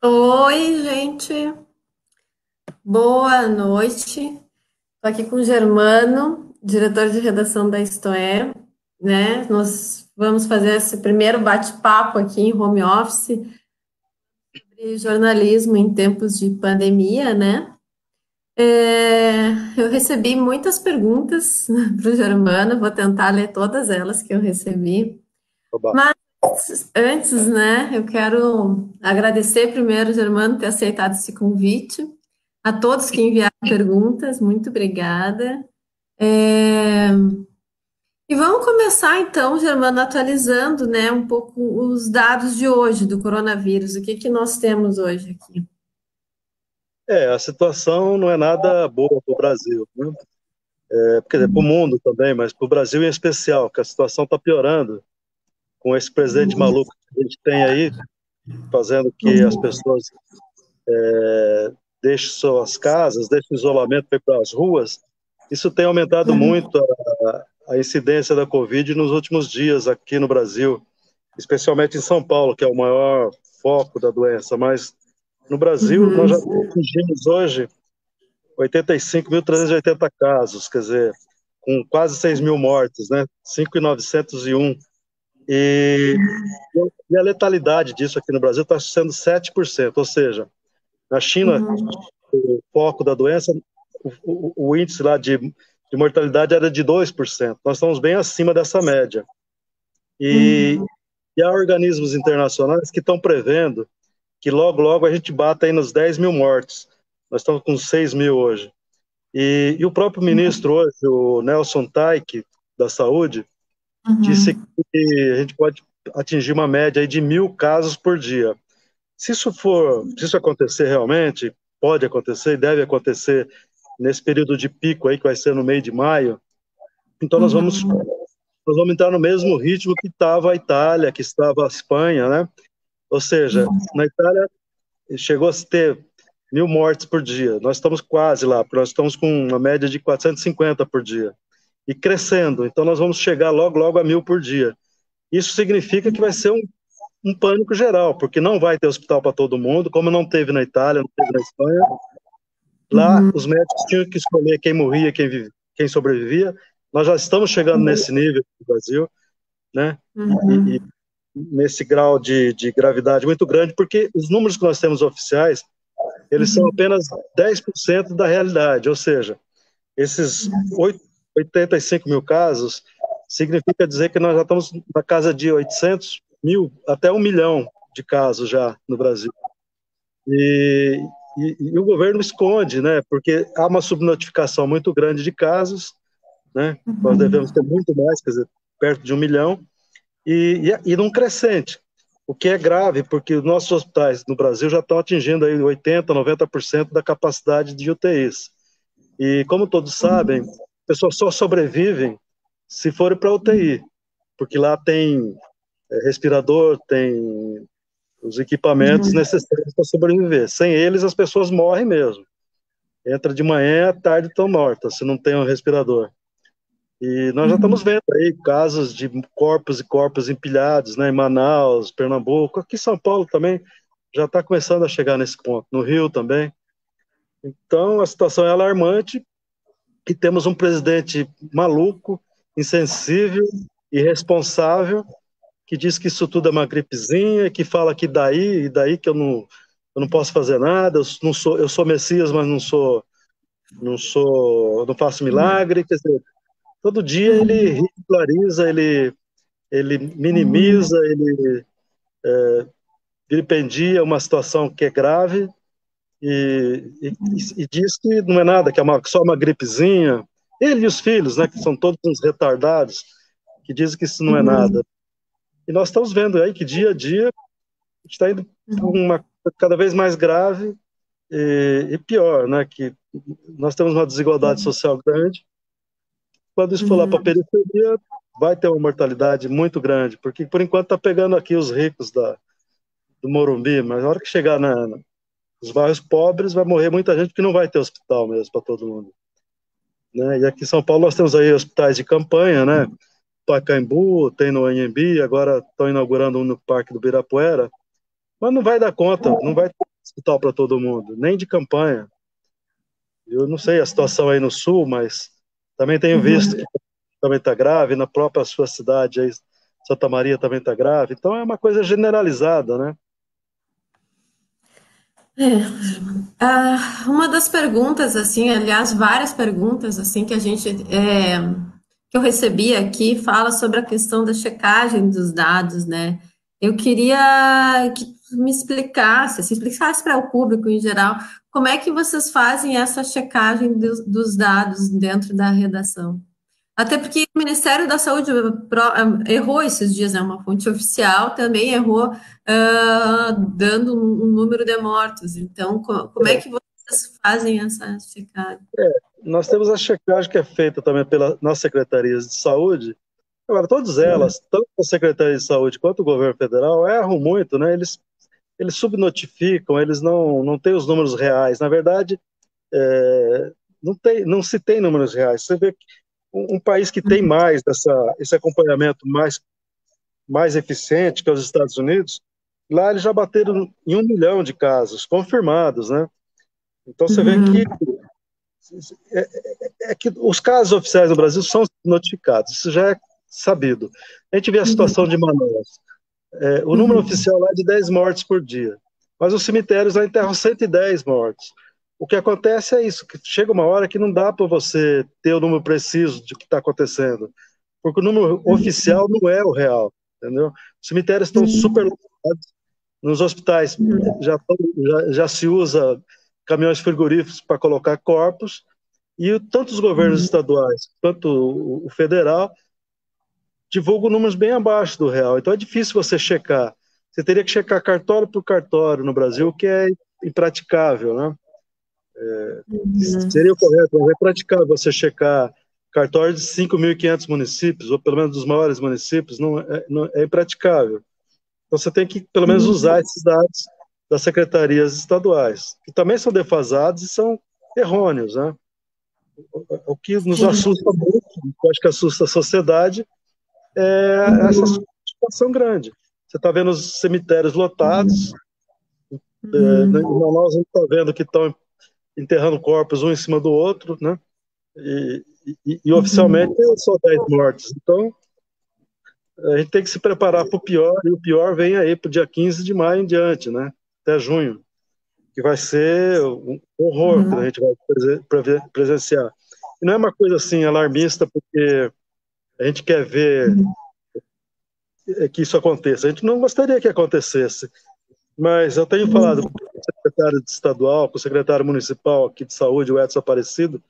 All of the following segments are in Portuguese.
Oi, gente. Boa noite. Estou aqui com o Germano, diretor de redação da Istoé, né? Nós vamos fazer esse primeiro bate-papo aqui em home office sobre jornalismo em tempos de pandemia, né? É, eu recebi muitas perguntas para o Germano, vou tentar ler todas elas que eu recebi. Oba. Mas antes, né, eu quero agradecer primeiro, Germano, ter aceitado esse convite. A todos que enviaram perguntas, muito obrigada. É, E vamos começar então, Germano, atualizando, né, um pouco os dados de hoje do coronavírus. O que que nós temos hoje aqui? É, a situação não é nada boa para o Brasil, né? É, quer dizer, para o mundo também, mas para o Brasil em especial, que a situação está piorando com esse presidente maluco que a gente tem aí, fazendo que as pessoas é, deixem suas casas, deixem o isolamento para as ruas. Isso tem aumentado muito a, a incidência da Covid nos últimos dias aqui no Brasil, especialmente em São Paulo, que é o maior foco da doença, mas no Brasil, Uhum. nós já atingimos hoje 85.380 casos, quer dizer, com quase 6 mil mortes, né? 5.901. E, e a letalidade disso aqui no Brasil está sendo 7%, ou seja, na China, Uhum. o foco da doença, o, o, o índice lá de, de mortalidade era de 2%. Nós estamos bem acima dessa média. E, Uhum. e há organismos internacionais que estão prevendo que logo, logo a gente bata aí nos 10 mil mortes. Nós estamos com 6 mil hoje. E, e o próprio ministro hoje, o Nelson Taik, da Saúde, Uhum. disse que a gente pode atingir uma média de mil casos por dia. Se isso for, se isso acontecer realmente, pode acontecer e deve acontecer nesse período de pico aí que vai ser no meio de maio, então nós vamos Uhum. nós vamos entrar no mesmo ritmo que estava a Itália, que estava a Espanha, né? Ou seja, na Itália chegou a se ter mil mortes por dia. Nós estamos quase lá, porque nós estamos com uma média de 450 por dia. E crescendo. Então nós vamos chegar logo, logo a mil por dia. Isso significa que vai ser um, um pânico geral, porque não vai ter hospital para todo mundo, como não teve na Itália, não teve na Espanha. Lá, Uhum. os médicos tinham que escolher quem morria, quem, vive, quem sobrevivia. Nós já estamos chegando nesse nível no Brasil, né? Uhum. E, e nesse grau de, de gravidade muito grande, porque os números que nós temos oficiais, eles são apenas 10% da realidade, ou seja, esses 8, 85 mil casos significa dizer que nós já estamos na casa de 800 mil, até um milhão de casos já no Brasil. E, e, e o governo esconde, né, porque há uma subnotificação muito grande de casos, né, nós devemos ter muito mais, quer dizer, perto de um milhão, e, e, e num crescente, o que é grave, porque os nossos hospitais no Brasil já estão atingindo aí 80%, 90% da capacidade de UTIs. E como todos sabem, pessoas só sobrevivem se forem para UTI, porque lá tem é, respirador, tem os equipamentos Uhum. necessários para sobreviver. Sem eles, as pessoas morrem mesmo. Entra de manhã, à tarde estão mortas, se não tem um respirador. E nós já estamos vendo aí casos de corpos e corpos empilhados, né, em Manaus, Pernambuco, aqui em São Paulo também já está começando a chegar nesse ponto, no Rio também. Então a situação é alarmante e temos um presidente maluco, insensível, irresponsável, que diz que isso tudo é uma gripezinha, que fala que daí e daí que eu não, eu não posso fazer nada, eu não sou, eu sou Messias, mas não sou, não sou, não faço milagre, quer dizer, todo dia ele ridiculariza, ele, ele minimiza, ele é, uma situação que é grave e, e, e, diz que não é nada, que é uma, só uma gripezinha. Ele e os filhos, né, que são todos uns retardados, que dizem que isso não é nada. E nós estamos vendo aí que dia a dia a gente está indo para uma cada vez mais grave e, e, pior, né, que nós temos uma desigualdade social grande. Quando isso for lá para a periferia, vai ter uma mortalidade muito grande, porque por enquanto está pegando aqui os ricos da, do Morumbi, mas na hora que chegar na, nos bairros pobres vai morrer muita gente que não vai ter hospital mesmo para todo mundo. Né? E aqui em São Paulo nós temos aí hospitais de campanha, né? Pacaembu, tem no Anhembi, agora estão inaugurando um no Parque do Birapuera, mas não vai dar conta, não vai ter hospital para todo mundo, nem de campanha. Eu não sei a situação aí no sul, mas também tenho visto que também está grave, na própria sua cidade, aí, Santa Maria também está grave. Então é uma coisa generalizada, né? É, ah, uma das perguntas, assim, aliás, várias perguntas, assim, que a gente, é, que eu recebi aqui, fala sobre a questão da checagem dos dados, né? Eu queria que me explicasse, se explicasse para o público em geral, como é que vocês fazem essa checagem dos, dos dados dentro da redação? Até porque o Ministério da Saúde eh, errou esses dias, é né? uma fonte oficial também errou uh, dando um, número de mortos. Então, como é, é que vocês fazem essa checagem? É, nós temos a checagem que é feita também pelas nossas secretarias de saúde. Agora, todas elas, tanto a Secretaria de Saúde quanto o governo federal, erram muito, né? Eles, eles subnotificam, eles não, não têm os números reais. Na verdade, é, não, tem, não se tem números reais. Você vê que um, país que tem mais dessa, esse acompanhamento mais, mais eficiente, que é os Estados Unidos, lá eles já bateram em um milhão de casos confirmados, né? Então você uhum. vê que é, é, é, que os casos oficiais no Brasil são notificados, isso já é sabido. A gente vê a situação uhum. de Manaus. É, o número uhum. oficial lá é de 10 mortes por dia, mas os cemitérios lá enterram 110 mortes o que acontece é isso, que chega uma hora que não dá para você ter o número preciso de que está acontecendo, porque o número oficial não é o real, entendeu? Os cemitérios estão super lotados, nos hospitais já, já, já se usa caminhões frigoríficos para colocar corpos, e tanto os governos estaduais quanto o federal divulgam números bem abaixo do real, então é difícil você checar. Você teria que checar cartório por cartório no Brasil, o que é impraticável, né? É, uhum. Seria correto, mas é praticável você checar cartório de 5.500 municípios, ou pelo menos dos maiores municípios, não é, não, é impraticável. Então você tem que, pelo menos, uhum. usar esses dados das secretarias estaduais, que também são defasados e são errôneos. Né? O que nos assusta muito, eu acho que assusta a sociedade, é essa uhum. situação grande. Você está vendo os cemitérios lotados, uhum. é, nós não está vendo que estão enterrando corpos um em cima do outro, né? E, e, e oficialmente uhum. só 10 mortes. Então, a gente tem que se preparar para o pior, e o pior vem aí para o dia 15 de maio em diante, né? Até junho, que vai ser um horror uhum. que a gente vai presenciar. E não é uma coisa assim alarmista, porque a gente quer ver uhum. que isso aconteça. A gente não gostaria que acontecesse, mas eu tenho falado secretário estadual, com o secretário municipal aqui de saúde, o Edson Aparecido.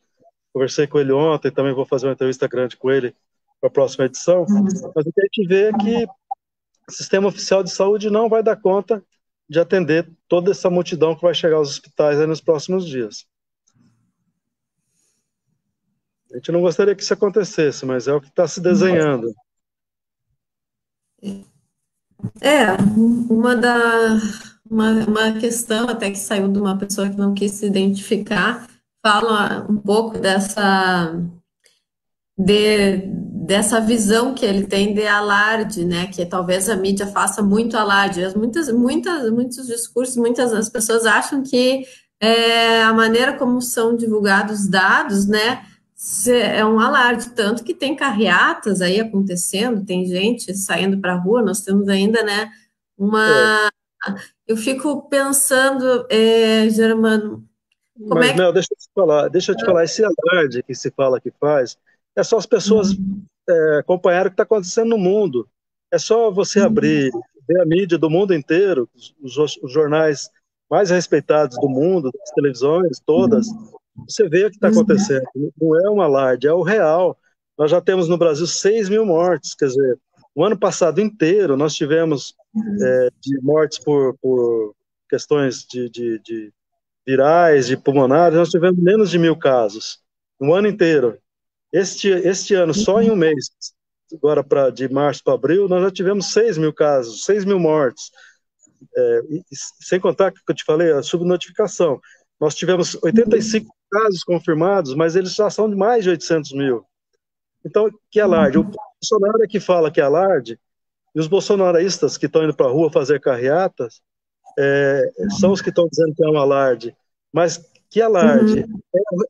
Conversei com ele ontem, também vou fazer uma entrevista grande com ele para a próxima edição. Mas o que a gente vê é que o sistema oficial de saúde não vai dar conta de atender toda essa multidão que vai chegar aos hospitais nos próximos dias. A gente não gostaria que isso acontecesse, mas é o que está se desenhando. É, uma da uma, uma questão até que saiu de uma pessoa que não quis se identificar, fala um pouco dessa de, dessa visão que ele tem de alarde, né? Que talvez a mídia faça muito alarde. Muitas, muitas, muitos discursos, muitas das pessoas acham que é, a maneira como são divulgados dados, né? é um alarde, tanto que tem carreatas aí acontecendo, tem gente saindo para a rua, nós temos ainda, né, uma... Eu fico pensando, é, Germano, como Mas, é que... Mel, deixa eu te falar, deixa eu te falar, esse alarde que se fala que faz, é só as pessoas uhum. é, acompanharem o que está acontecendo no mundo. É só você uhum. abrir, ver a mídia do mundo inteiro, os, os jornais mais respeitados do mundo, das televisões todas, uhum você vê o que está uhum. acontecendo. Não é um alarde, é o real. Nós já temos no Brasil 6 mil mortes, quer dizer, o ano passado inteiro nós tivemos é, de mortes por, por questões de, de, de, virais, de pulmonares, nós tivemos menos de mil casos, no ano inteiro. Este, este ano, só em um mês, agora pra, de março para abril, nós já tivemos 6 mil casos, 6 mil mortes. É, e, sem contar que eu te falei, a subnotificação. Nós tivemos 85 casos confirmados, mas eles já são de mais de 800 mil. Então, que alarde? O Bolsonaro é que fala que é alarde, e os bolsonaristas que estão indo para a rua fazer carreatas, é, são os que estão dizendo que é um alarde, mas que alarde uhum.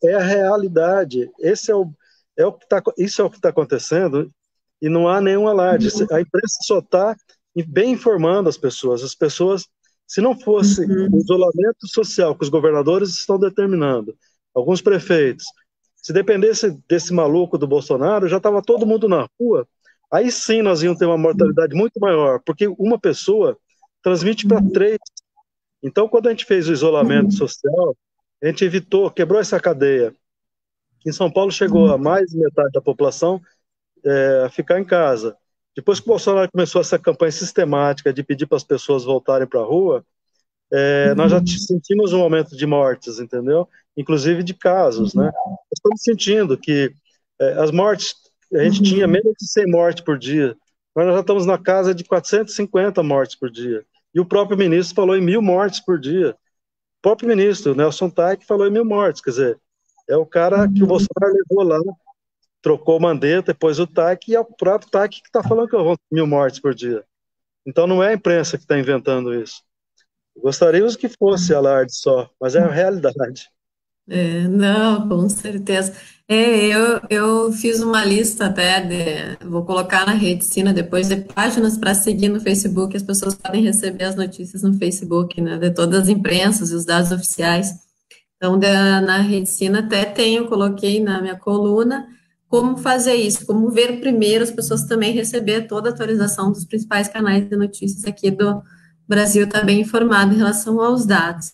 é, é, a realidade. Esse é o, é o que tá, isso é o que está acontecendo e não há nenhum alarde. Uhum. A imprensa só está bem informando as pessoas. As pessoas, se não fosse uhum. o isolamento social que os governadores estão determinando, alguns prefeitos, se dependesse desse maluco do Bolsonaro, já estava todo mundo na rua. Aí sim nós íamos ter uma mortalidade muito maior, porque uma pessoa transmite para três. Então, quando a gente fez o isolamento social, a gente evitou, quebrou essa cadeia. Em São Paulo chegou a mais de metade da população é, a ficar em casa. Depois que o Bolsonaro começou essa campanha sistemática de pedir para as pessoas voltarem para a rua, é, nós já sentimos um aumento de mortes, entendeu? Inclusive de casos, né? Nós estamos sentindo que é, as mortes, a gente tinha menos de 100 mortes por dia, mas nós já estamos na casa de 450 mortes por dia. E o próprio ministro falou em mil mortes por dia. O próprio ministro, Nelson Taik, falou em mil mortes. Quer dizer, é o cara que o Bolsonaro levou lá, trocou o Mandetta, depois o Taik, e é o próprio Taik que está falando que vou mil mortes por dia. Então não é a imprensa que está inventando isso. Gostaríamos que fosse alarde só, mas é a realidade. É, não, com certeza. É, eu, eu fiz uma lista até, de, vou colocar na rede Sina depois de páginas para seguir no Facebook, as pessoas podem receber as notícias no Facebook, né, de todas as imprensas e os dados oficiais. Então, de, na Sina até tenho, coloquei na minha coluna como fazer isso, como ver primeiro as pessoas também receber toda a atualização dos principais canais de notícias aqui do Brasil, está bem informado em relação aos dados.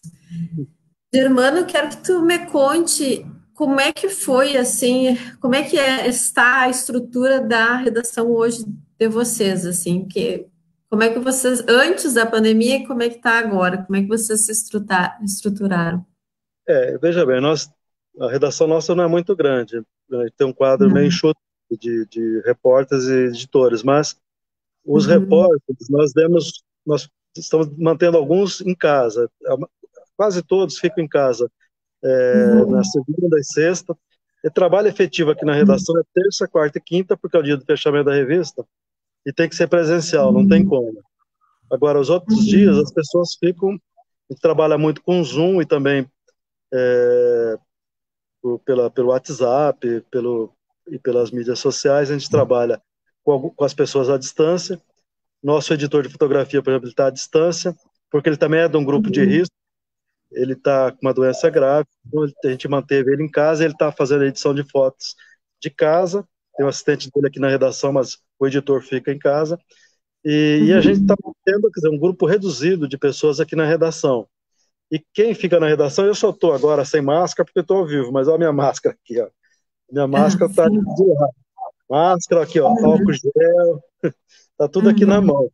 Germano, quero que tu me conte como é que foi, assim, como é que é, está a estrutura da redação hoje de vocês, assim, que, como é que vocês, antes da pandemia, e como é que está agora? Como é que vocês se estruturaram? É, veja bem, nós, a redação nossa não é muito grande, né, tem um quadro uhum. meio enxuto de, de repórteres e editores, mas os uhum. repórteres, nós demos, nós estamos mantendo alguns em casa, quase todos ficam em casa é, uhum. na segunda e sexta. E trabalho efetivo aqui na redação é terça, quarta e quinta, porque é o dia do fechamento da revista, e tem que ser presencial, não tem como. Agora, os outros dias, as pessoas ficam, a gente trabalha muito com Zoom e também é, pela, pelo WhatsApp, pelo, e pelas mídias sociais, a gente trabalha com, com as pessoas à distância. Nosso editor de fotografia, por exemplo, está à distância, porque ele também é de um grupo de risco, ele está com uma doença grave, então a gente manteve ele em casa, ele está fazendo a edição de fotos de casa, tem um assistente dele aqui na redação, mas o editor fica em casa, e, uhum. e a gente está mantendo quer dizer, um grupo reduzido de pessoas aqui na redação. E quem fica na redação, eu só estou agora sem máscara, porque estou ao vivo, mas olha a minha máscara aqui, ó. Minha máscara está de lado. Máscara aqui, ó, álcool gel, está tudo aqui na uhum. mão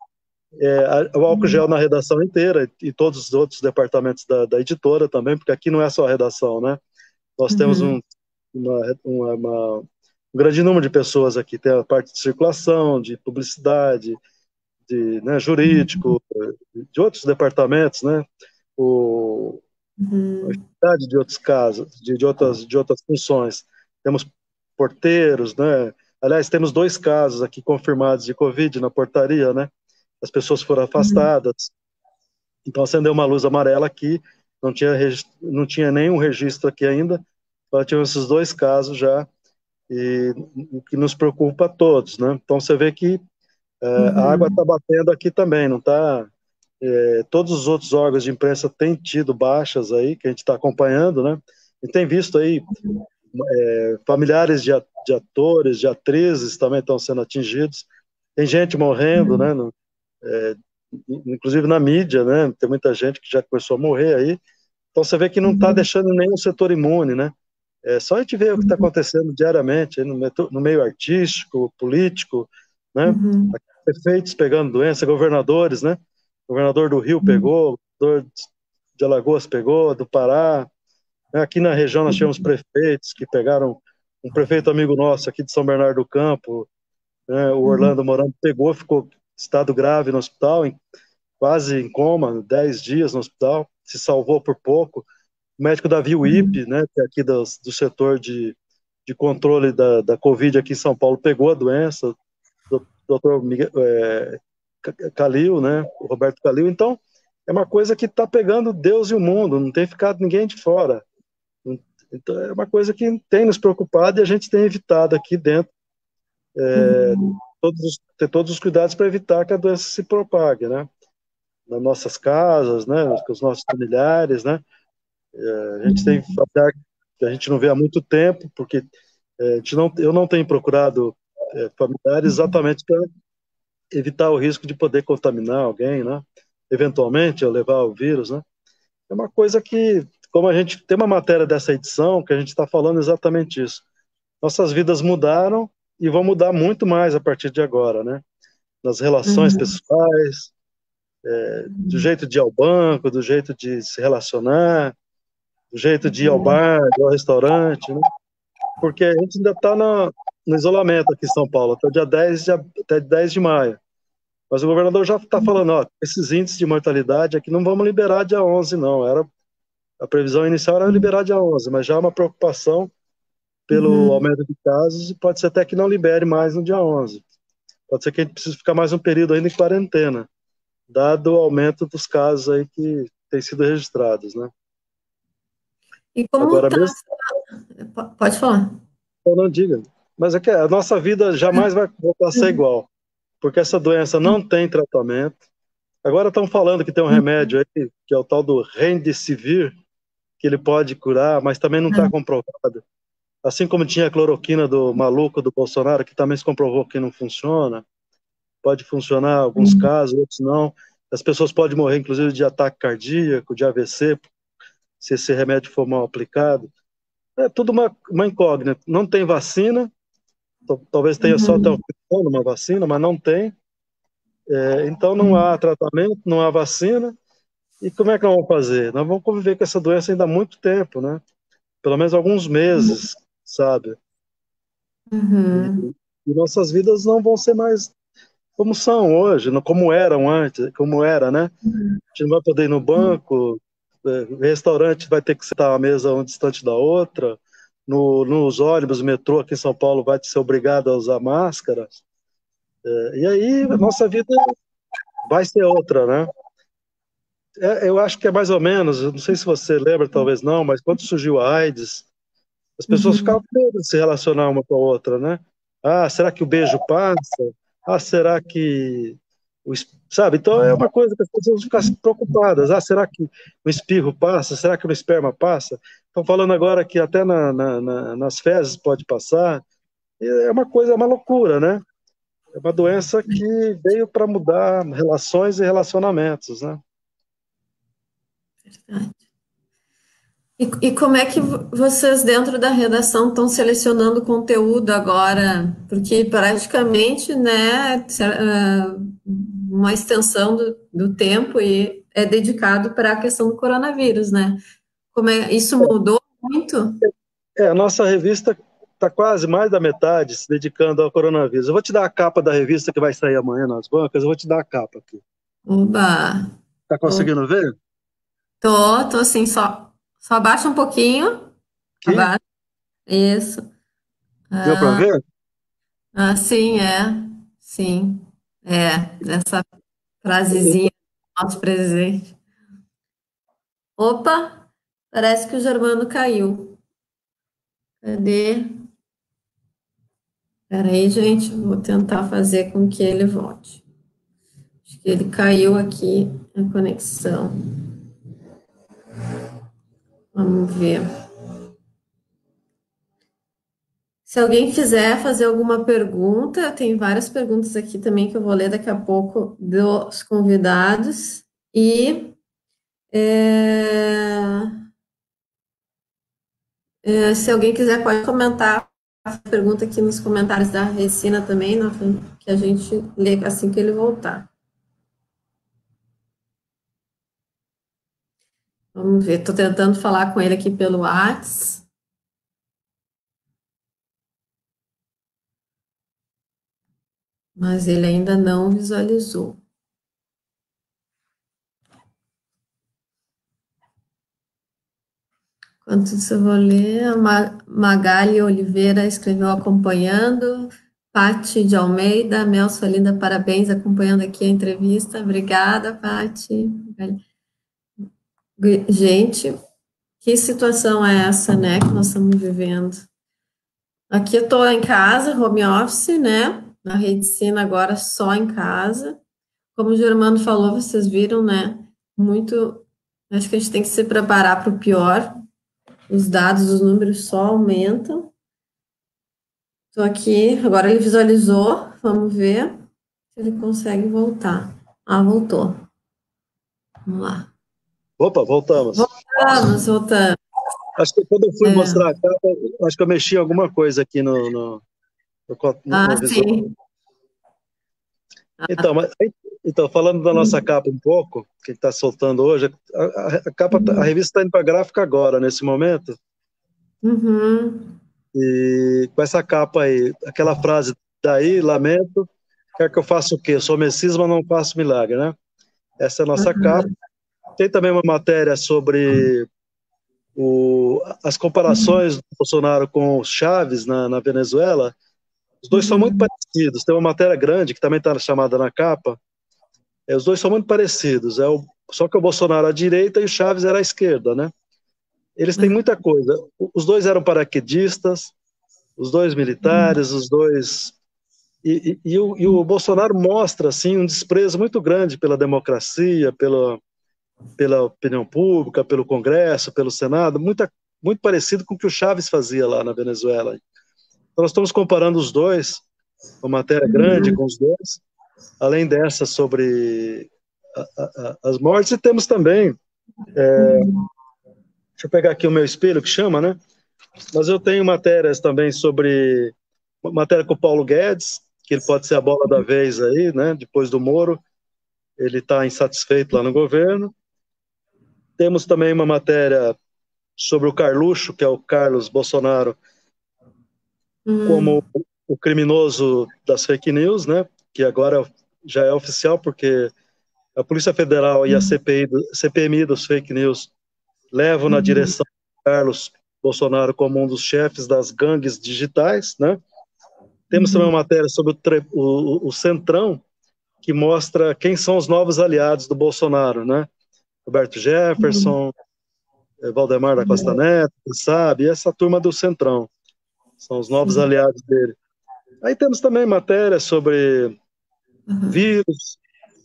é, o álcool gel na redação inteira e todos os outros departamentos da, da editora também, porque aqui não é só a redação, né? Nós uhum. temos um, uma, uma, uma, um grande número de pessoas aqui, tem a parte de circulação, de publicidade, de né, jurídico, uhum. de outros departamentos, né? O, uhum. de outros casos, de, de, outras, de outras funções. Temos porteiros, né? Aliás, temos dois casos aqui confirmados de Covid na portaria, né? As pessoas foram afastadas. Então acendeu uma luz amarela aqui, não tinha, não tinha nenhum registro aqui ainda, nós tivemos esses dois casos já, e o que nos preocupa a todos, né? Então você vê que é, uhum. a água está batendo aqui também, não está? É, todos os outros órgãos de imprensa têm tido baixas aí, que a gente está acompanhando, né? E tem visto aí é, familiares de, de, atores, de atrizes também estão sendo atingidos, tem gente morrendo, uhum. né? No, é, inclusive na mídia, né? Tem muita gente que já começou a morrer aí. Então você vê que não está uhum. deixando nenhum setor imune, né? É só a gente ver o que está uhum. acontecendo diariamente no, no, meio artístico, político, né? Uhum. Prefeitos pegando doença, governadores, né? O governador do Rio uhum. pegou, governador de Alagoas pegou, do Pará. Né? Aqui na região nós tivemos prefeitos que pegaram um prefeito amigo nosso aqui de São Bernardo do Campo, né? o Orlando Morando pegou, ficou estado grave no hospital, em, quase em coma, 10 dias no hospital, se salvou por pouco. O médico Davi Wip, né, que é aqui do, do setor de, de controle da, da Covid aqui em São Paulo, pegou a doença, o doutor Miguel, é, Calil, né, o Roberto Calil, então é uma coisa que está pegando Deus e o mundo, não tem ficado ninguém de fora. Então, é uma coisa que tem nos preocupado e a gente tem evitado aqui dentro. É, uhum. Todos, ter todos os cuidados para evitar que a doença se propague, né? Nas nossas casas, né? Com os nossos familiares, né? É, a gente tem que a gente não vê há muito tempo, porque é, a gente não, eu não tenho procurado é, familiares exatamente para evitar o risco de poder contaminar alguém, né? Eventualmente, eu levar o vírus, né? É uma coisa que como a gente tem uma matéria dessa edição que a gente está falando exatamente isso. Nossas vidas mudaram e vão mudar muito mais a partir de agora, né? Nas relações uhum. pessoais, é, do jeito de ir ao banco, do jeito de se relacionar, do jeito de ir ao uhum. bar, ao restaurante, né? Porque a gente ainda está no, isolamento aqui em São Paulo, até dia 10 de, até 10 de maio. Mas o governador já está falando, ó, esses índices de mortalidade aqui não vamos liberar dia 11, não. Era a previsão inicial era liberar dia 11, mas já há uma preocupação pelo uhum. aumento de casos e pode ser até que não libere mais no dia 11. Pode ser que a gente precise ficar mais um período ainda em quarentena, dado o aumento dos casos aí que têm sido registrados, né? E como Agora tá... mesmo... Pode falar. Eu não diga. Mas é que a nossa vida jamais vai voltar a ser igual, porque essa doença não tem tratamento. Agora estão falando que tem um uhum. remédio aí, que é o tal do Remdesivir, que ele pode curar, mas também não está uhum. comprovado. Assim como tinha a cloroquina do maluco do Bolsonaro, que também se comprovou que não funciona. Pode funcionar em alguns uhum. casos, outros não. As pessoas podem morrer, inclusive, de ataque cardíaco, de AVC, se esse remédio for mal aplicado. É tudo uma, uma incógnita. Não tem vacina, talvez tenha uhum. só até o uma vacina, mas não tem. É, então não há tratamento, não há vacina. E como é que nós vamos fazer? Nós vamos conviver com essa doença ainda há muito tempo, né? Pelo menos alguns meses, sabe? Uhum. E, e, nossas vidas não vão ser mais como são hoje, como eram antes, como era, né? Uhum. A gente não vai poder ir no banco, uhum. restaurante vai ter que sentar a mesa um distante da outra, no, nos ônibus, metrô aqui em São Paulo vai ser obrigado a usar máscaras. É, e aí a nossa vida vai ser outra, né? É, eu acho que é mais ou menos, não sei se você lembra, talvez não, mas quando surgiu a AIDS, as pessoas uhum. ficavam com medo de se relacionar uma com a outra, né? Ah, será que o beijo passa? Ah, será que. O, sabe? Então é uma coisa que as pessoas ficam preocupadas. Ah, será que o espirro passa? Será que o esperma passa? Estão falando agora que até na, na, na, nas fezes pode passar. É uma coisa, é uma loucura, né? É uma doença que veio para mudar relações e relacionamentos, né? Verdade. E, e, como é que vocês, dentro da redação, estão selecionando conteúdo agora? Porque praticamente, né, ah, uma extensão do, do tempo e é dedicado para a questão do coronavírus, né? Como é, isso mudou muito? É, a nossa revista está quase mais da metade se dedicando ao coronavírus. Eu vou te dar a capa da revista que vai sair amanhã nas bancas, eu vou te dar a capa aqui. Oba! Tá conseguindo Oba. ver? Tô, tô assim, só, só abaixa um pouquinho. Aqui? Abaixa. Isso. Deu para ah. ver? Ah, sim, é. Sim. É, essa frasezinha do nosso presente. Opa, parece que o Germano caiu. Cadê? Peraí, gente, vou tentar fazer com que ele volte. Acho que ele caiu aqui a conexão. Vamos ver. Se alguém quiser fazer alguma pergunta, tem várias perguntas aqui também que eu vou ler daqui a pouco dos convidados. E é, é, se alguém quiser, pode comentar a pergunta aqui nos comentários da Recina também, que a gente lê assim que ele voltar. Vamos ver, estou tentando falar com ele aqui pelo WhatsApp. Mas ele ainda não visualizou. Enquanto isso eu vou ler, Magali Oliveira escreveu acompanhando, Pati de Almeida, Mel Solinda, parabéns, acompanhando aqui a entrevista. Obrigada, Pati. Gente, que situação é essa, né, que nós estamos vivendo? Aqui eu estou em casa, home office, né? Na Redicina agora só em casa. Como o Germano falou, vocês viram, né? Muito. Acho que a gente tem que se preparar para o pior. Os dados, os números só aumentam. Estou aqui, agora ele visualizou. Vamos ver se ele consegue voltar. Ah, voltou. Vamos lá. Opa, voltamos. Voltamos, voltamos. Acho que quando eu fui é. mostrar a capa, acho que eu mexi alguma coisa aqui no. no, no, no ah, sim. Então, mas, então, falando da nossa capa um pouco, que está soltando hoje, a, a, capa, uhum. a revista está indo para gráfica agora, nesse momento. Uhum. E com essa capa aí, aquela frase, daí, lamento, quer que eu faça o quê? sou Messias, mas não faço milagre, né? Essa é a nossa uhum. capa. Tem também uma matéria sobre o, as comparações do Bolsonaro com Chaves na, na Venezuela. Os dois são muito parecidos. Tem uma matéria grande que também está chamada na capa. É, os dois são muito parecidos. É o, só que o Bolsonaro à direita e o Chaves era à esquerda, né? Eles têm muita coisa. Os dois eram paraquedistas, os dois militares, os dois e, e, e, o, e, o, Bolsonaro mostra assim um desprezo muito grande pela democracia, pela, pela opinião pública, pelo Congresso, pelo Senado, muita, muito parecido com o que o Chaves fazia lá na Venezuela. Então, nós estamos comparando os dois, uma matéria grande com os dois, além dessa sobre a, a, as mortes, e temos também, é, deixa eu pegar aqui o meu espelho que chama, né? Mas eu tenho matérias também sobre, matéria com o Paulo Guedes, que ele pode ser a bola da vez aí, né? Depois do Moro, ele está insatisfeito lá no governo. Temos também uma matéria sobre o Carluxo, que é o Carlos Bolsonaro, hum. como o criminoso das fake news, né? Que agora já é oficial, porque a Polícia Federal e a CPI, CPMI dos fake news levam na uhum. direção de Carlos Bolsonaro como um dos chefes das gangues digitais, né? Temos também uma matéria sobre o, o, o, Centrão, que mostra quem são os novos aliados do Bolsonaro, né? Roberto Jefferson, uhum. Valdemar da Costa Neto, sabe? E essa turma do Centrão. São os novos uhum. aliados dele. Aí temos também matéria sobre uhum. vírus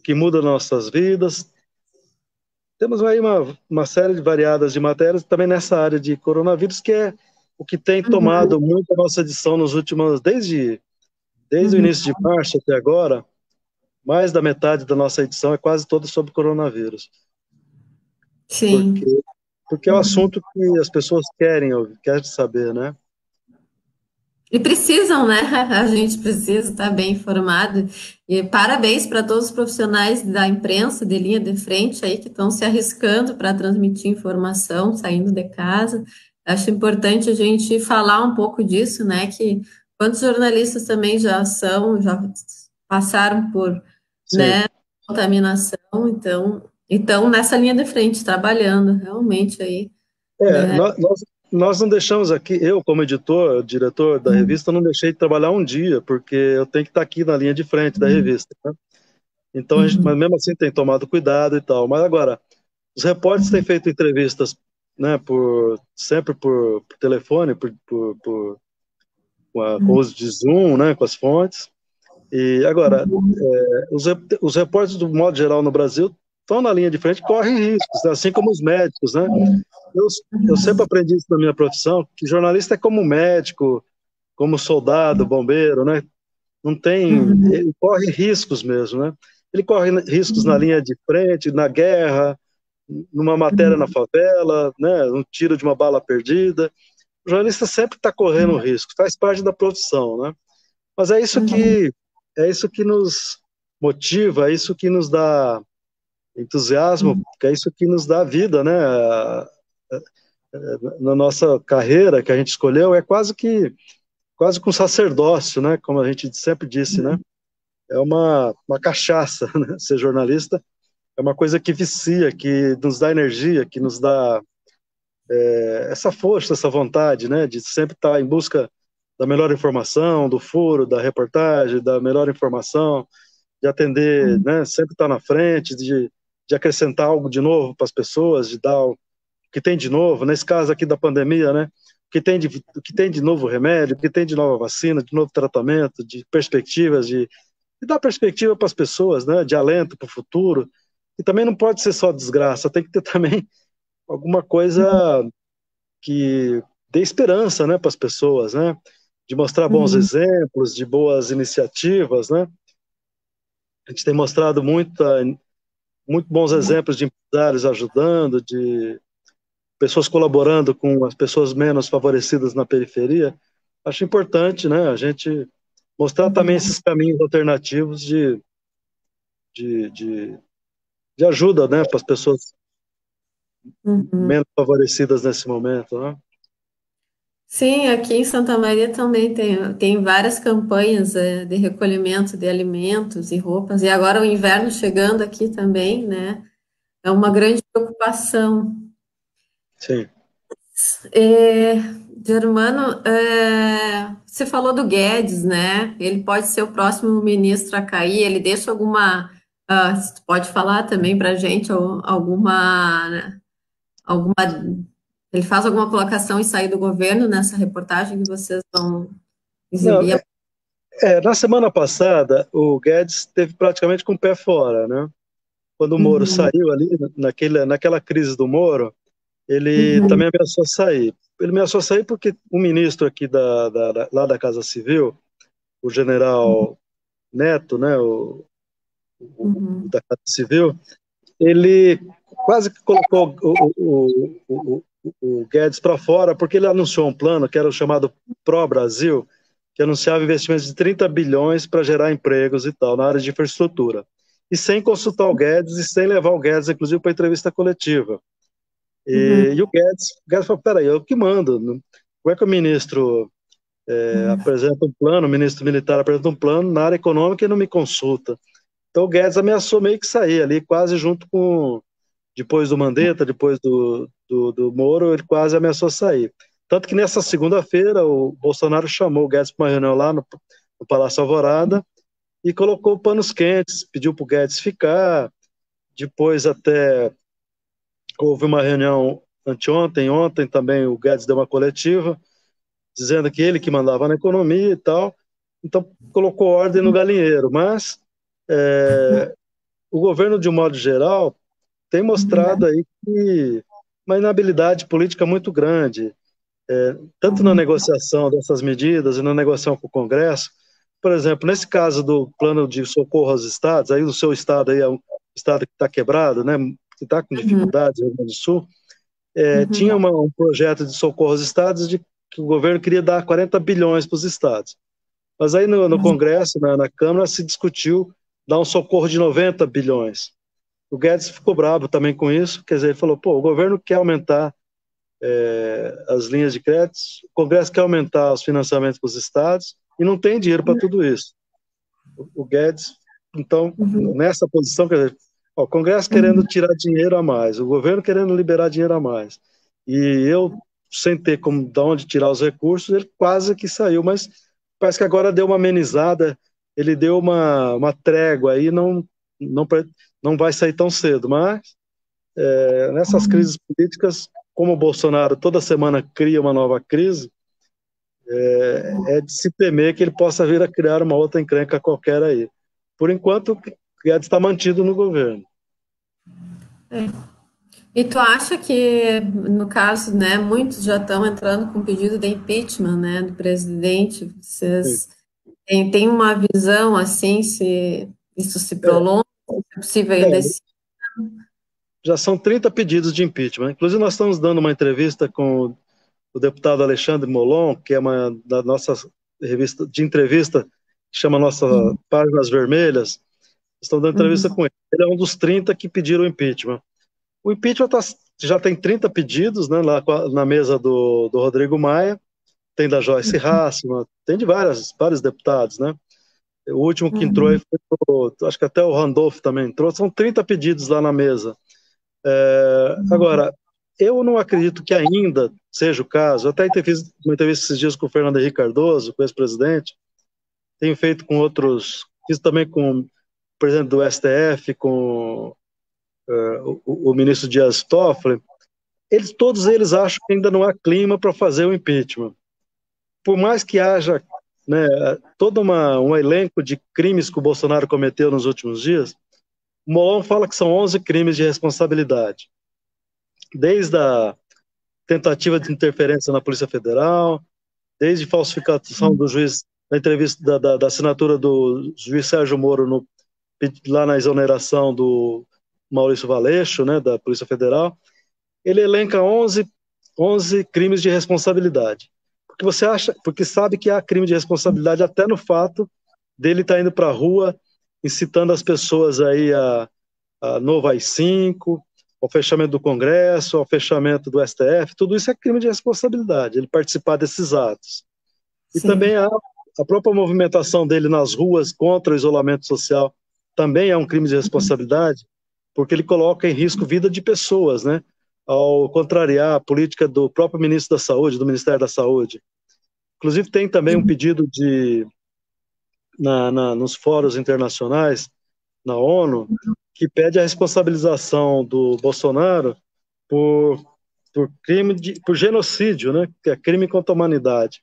que muda nossas vidas. Temos aí uma, uma série de variadas de matérias também nessa área de coronavírus, que é o que tem uhum. tomado uhum. muito a nossa edição nos últimos, desde, desde uhum. o início de março até agora, mais da metade da nossa edição é quase toda sobre coronavírus. Sim. Porque, porque é um uhum. assunto que as pessoas querem ouvir, querem saber, né? E precisam, né? A gente precisa estar bem informado. E parabéns para todos os profissionais da imprensa de linha de frente aí que estão se arriscando para transmitir informação, saindo de casa. Acho importante a gente falar um pouco disso, né? Que quantos jornalistas também já são, já passaram por né, contaminação, então, então nessa linha de frente, trabalhando realmente aí. É, né? nós, nós não deixamos aqui, eu como editor, diretor da uhum. revista, não deixei de trabalhar um dia, porque eu tenho que estar aqui na linha de frente da uhum. revista. Né? Então, gente, mas mesmo assim tem tomado cuidado e tal. Mas agora, os repórteres têm feito entrevistas né, por, sempre por, por telefone, por, por, por com a com uso de Zoom, né, com as fontes. E agora, é, os, os repórteres, do modo geral, no Brasil, estão na linha de frente, correm riscos, assim como os médicos, né? Eu, eu sempre aprendi isso na minha profissão, que jornalista é como médico, como soldado, bombeiro, né? Não tem, ele corre riscos mesmo, né? Ele corre riscos na linha de frente, na guerra, numa matéria na favela, né, um tiro de uma bala perdida. O jornalista sempre está correndo risco, faz parte da profissão, né? Mas é isso que é isso que nos motiva, é isso que nos dá entusiasmo, é isso que nos dá vida, né? Na nossa carreira que a gente escolheu é quase que quase com um sacerdócio, né? Como a gente sempre disse, né? É uma, uma cachaça, né? Ser jornalista é uma coisa que vicia, que nos dá energia, que nos dá é, essa força, essa vontade, né, de sempre estar em busca da melhor informação, do furo, da reportagem, da melhor informação, de atender, uhum. né, sempre estar na frente, de, de acrescentar algo de novo para as pessoas, de dar o que tem de novo, nesse caso aqui da pandemia, né? O que tem de, o que tem de novo remédio, o que tem de nova vacina, de novo tratamento, de perspectivas, de, de dar perspectiva para as pessoas, né? De alento para o futuro. E também não pode ser só desgraça, tem que ter também alguma coisa que dê esperança, né, para as pessoas, né? De mostrar bons uhum. exemplos, de boas iniciativas, né? A gente tem mostrado muita, muito bons exemplos de empresários ajudando, de pessoas colaborando com as pessoas menos favorecidas na periferia. Acho importante, né, a gente mostrar também esses caminhos alternativos de, de, de, de ajuda, né, para as pessoas uhum. menos favorecidas nesse momento, né? Sim, aqui em Santa Maria também tem, tem várias campanhas é, de recolhimento de alimentos e roupas, e agora o inverno chegando aqui também, né? É uma grande preocupação. Sim. É, Germano, é, você falou do Guedes, né? Ele pode ser o próximo ministro a cair, ele deixa alguma. Uh, pode falar também para a gente alguma, alguma ele faz alguma colocação e sair do governo nessa reportagem que vocês vão exibir? Não, é, na semana passada, o Guedes esteve praticamente com o pé fora, né? Quando o Moro uhum. saiu ali, naquele, naquela crise do Moro, ele uhum. também ameaçou sair. Ele ameaçou sair porque o ministro aqui da, da, da lá da Casa Civil, o general uhum. Neto, né, o, o, uhum. da Casa Civil, ele quase que colocou o, o, o Guedes para fora, porque ele anunciou um plano que era o chamado Pro Brasil, que anunciava investimentos de 30 bilhões para gerar empregos e tal, na área de infraestrutura. E sem consultar o Guedes e sem levar o Guedes, inclusive, para entrevista coletiva. E, uhum. e, o Guedes, o Guedes falou: peraí, eu que mando. Como é que o ministro é, uhum. apresenta um plano, o ministro militar apresenta um plano na área econômica e não me consulta? Então o Guedes ameaçou meio que sair ali, quase junto com. Depois do Mandetta, depois do, do, do Moro, ele quase ameaçou sair. Tanto que nessa segunda-feira o Bolsonaro chamou o Guedes para uma reunião lá no, no Palácio Alvorada e colocou panos quentes, pediu para o Guedes ficar. Depois até houve uma reunião anteontem, ontem também o Guedes deu uma coletiva dizendo que ele que mandava na economia e tal. Então colocou ordem no galinheiro, mas é, o governo de um modo geral tem mostrado aí que uma inabilidade política muito grande, é, tanto na negociação dessas medidas e na negociação com o Congresso. Por exemplo, nesse caso do plano de socorro aos estados, aí o seu estado aí é um estado que está quebrado, né, que está com uhum. dificuldades no Rio Grande do Sul, é, uhum. tinha uma, um projeto de socorro aos estados de que o governo queria dar 40 bilhões para os estados. Mas aí no, no uhum. Congresso, na, na Câmara, se discutiu dar um socorro de 90 bilhões. O Guedes ficou bravo também com isso, quer dizer, ele falou, pô, o governo quer aumentar é, as linhas de crédito, o Congresso quer aumentar os financiamentos para os estados e não tem dinheiro para tudo isso. O, o Guedes, então, uhum. nessa posição, quer dizer, ó, o Congresso querendo uhum. tirar dinheiro a mais, o governo querendo liberar dinheiro a mais, e eu, sem ter como de onde tirar os recursos, ele quase que saiu, mas parece que agora deu uma amenizada, ele deu uma, uma trégua aí, não, não, não vai sair tão cedo, mas é, nessas crises políticas, como o Bolsonaro toda semana cria uma nova crise, é, é, de se temer que ele possa vir a criar uma outra encrenca qualquer aí. Por enquanto, Guedes está mantido no governo. É. E tu acha que, no caso, né, muitos já estão entrando com pedido de impeachment, né, do presidente, vocês têm, têm uma visão, assim, se isso se prolonga? É possível é, Já são 30 pedidos de impeachment. Inclusive, nós estamos dando uma entrevista com o deputado Alexandre Molon, que é uma da nossa revista de entrevista, que chama Nossa uhum. Páginas Vermelhas. Estamos dando entrevista uhum. com ele. Ele é um dos 30 que pediram impeachment. O impeachment tá, já tem 30 pedidos né, lá na mesa do, do Rodrigo Maia, tem da Joyce uhum. Hassman, tem de várias, vários deputados, né? O último que uhum. entrou aí foi, acho que até o Randolph também entrou, são 30 pedidos lá na mesa. É, uhum. Agora, eu não acredito que ainda seja o caso, eu até fiz uma entrevista esses dias com o Fernando Henrique Cardoso, com o ex-presidente, tenho feito com outros, fiz também com o presidente do STF, com uh, o, o, ministro Dias Toffoli, eles, todos eles acham que ainda não há clima para fazer o impeachment. Por mais que haja né, todo uma, um elenco de crimes que o Bolsonaro cometeu nos últimos dias, o Molon fala que são 11 crimes de responsabilidade. Desde a tentativa de interferência na Polícia Federal, desde falsificação do juiz, na entrevista da, da, da assinatura do juiz Sérgio Moro no, lá na exoneração do Maurício Valeixo, né, da Polícia Federal, ele elenca 11, 11 crimes de responsabilidade. Porque você acha, porque sabe que há crime de responsabilidade até no fato dele estar tá indo para a rua incitando as pessoas aí a, a novo AI-5, ao fechamento do Congresso, ao fechamento do STF, tudo isso é crime de responsabilidade, ele participar desses atos. E Sim. também a, a própria movimentação dele nas ruas contra o isolamento social também é um crime de responsabilidade, porque ele coloca em risco vida de pessoas, né? Ao contrariar a política do próprio ministro da Saúde, do Ministério da Saúde. Inclusive tem também um pedido de na, na, nos fóruns internacionais, na ONU, que pede a responsabilização do Bolsonaro por, por crime de, por genocídio, né? Que é crime contra a humanidade.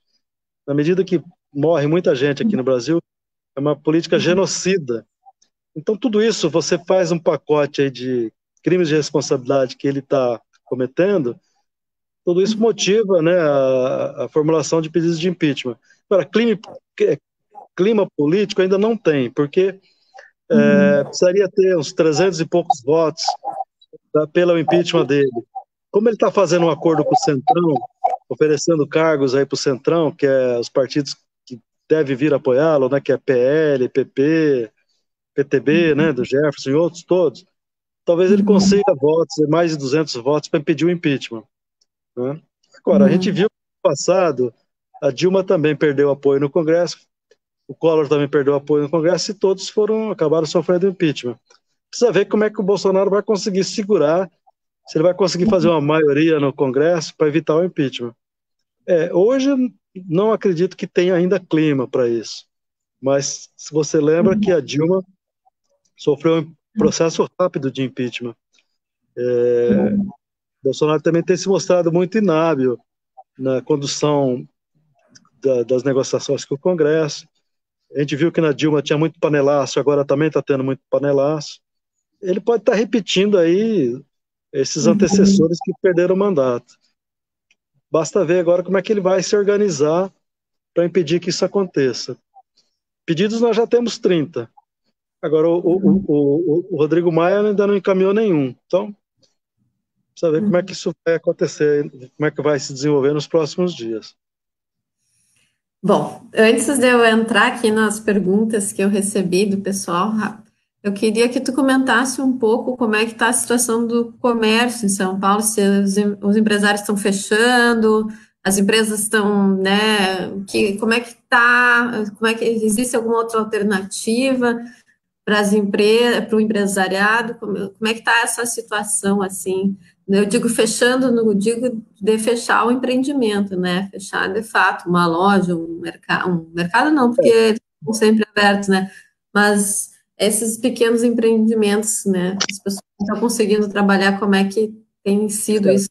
Na medida que morre muita gente aqui no Brasil, é uma política genocida. Então tudo isso você faz um pacote de crimes de responsabilidade que ele está cometendo, tudo isso motiva né, a, a, formulação de pedidos de impeachment. Agora, crime, clima político ainda não tem, porque é, uhum. precisaria ter uns 300 e poucos votos tá, pelo impeachment dele. Como ele está fazendo um acordo com o Centrão, oferecendo cargos aí para o Centrão, que é os partidos que devem vir apoiá-lo, né, que é PL, PP, PTB, uhum. né, do Jefferson e outros todos, talvez ele consiga votos, mais de 200 votos para impedir o impeachment. Né? Agora, a gente uhum. viu no passado, a Dilma também perdeu apoio no Congresso, o Collor também perdeu apoio no Congresso e todos foram acabaram sofrendo impeachment. Precisa ver como é que o Bolsonaro vai conseguir segurar, se ele vai conseguir fazer uma maioria no Congresso para evitar o impeachment. É, hoje não acredito que tenha ainda clima para isso, mas se você lembra que a Dilma sofreu processo rápido de impeachment. É, Bolsonaro também tem se mostrado muito inábil na condução da, das negociações com o Congresso. A gente viu que na Dilma tinha muito panelaço, agora também está tendo muito panelaço. Ele pode estar tá repetindo aí esses uhum. antecessores que perderam o mandato. Basta ver agora como é que ele vai se organizar para impedir que isso aconteça. Pedidos nós já temos 30. Agora, o, o, o, o Rodrigo Maia ainda não encaminhou nenhum. Então, precisa ver como é que isso vai acontecer, como é que vai se desenvolver nos próximos dias. Bom, antes de eu entrar aqui nas perguntas que eu recebi do pessoal, eu queria que tu comentasse um pouco como é que está a situação do comércio em São Paulo, se os, os empresários estão fechando, as empresas estão, né, que, como é que está, como é que existe alguma outra alternativa para as empresas, para o empresariado, como, como é que está essa situação assim? Eu digo fechando, não digo de fechar o empreendimento, né? Fechar de fato uma loja, um mercado, um mercado não, porque é. estão sempre abertos, né? Mas esses pequenos empreendimentos, né? As pessoas estão conseguindo trabalhar, como é que tem sido é. isso?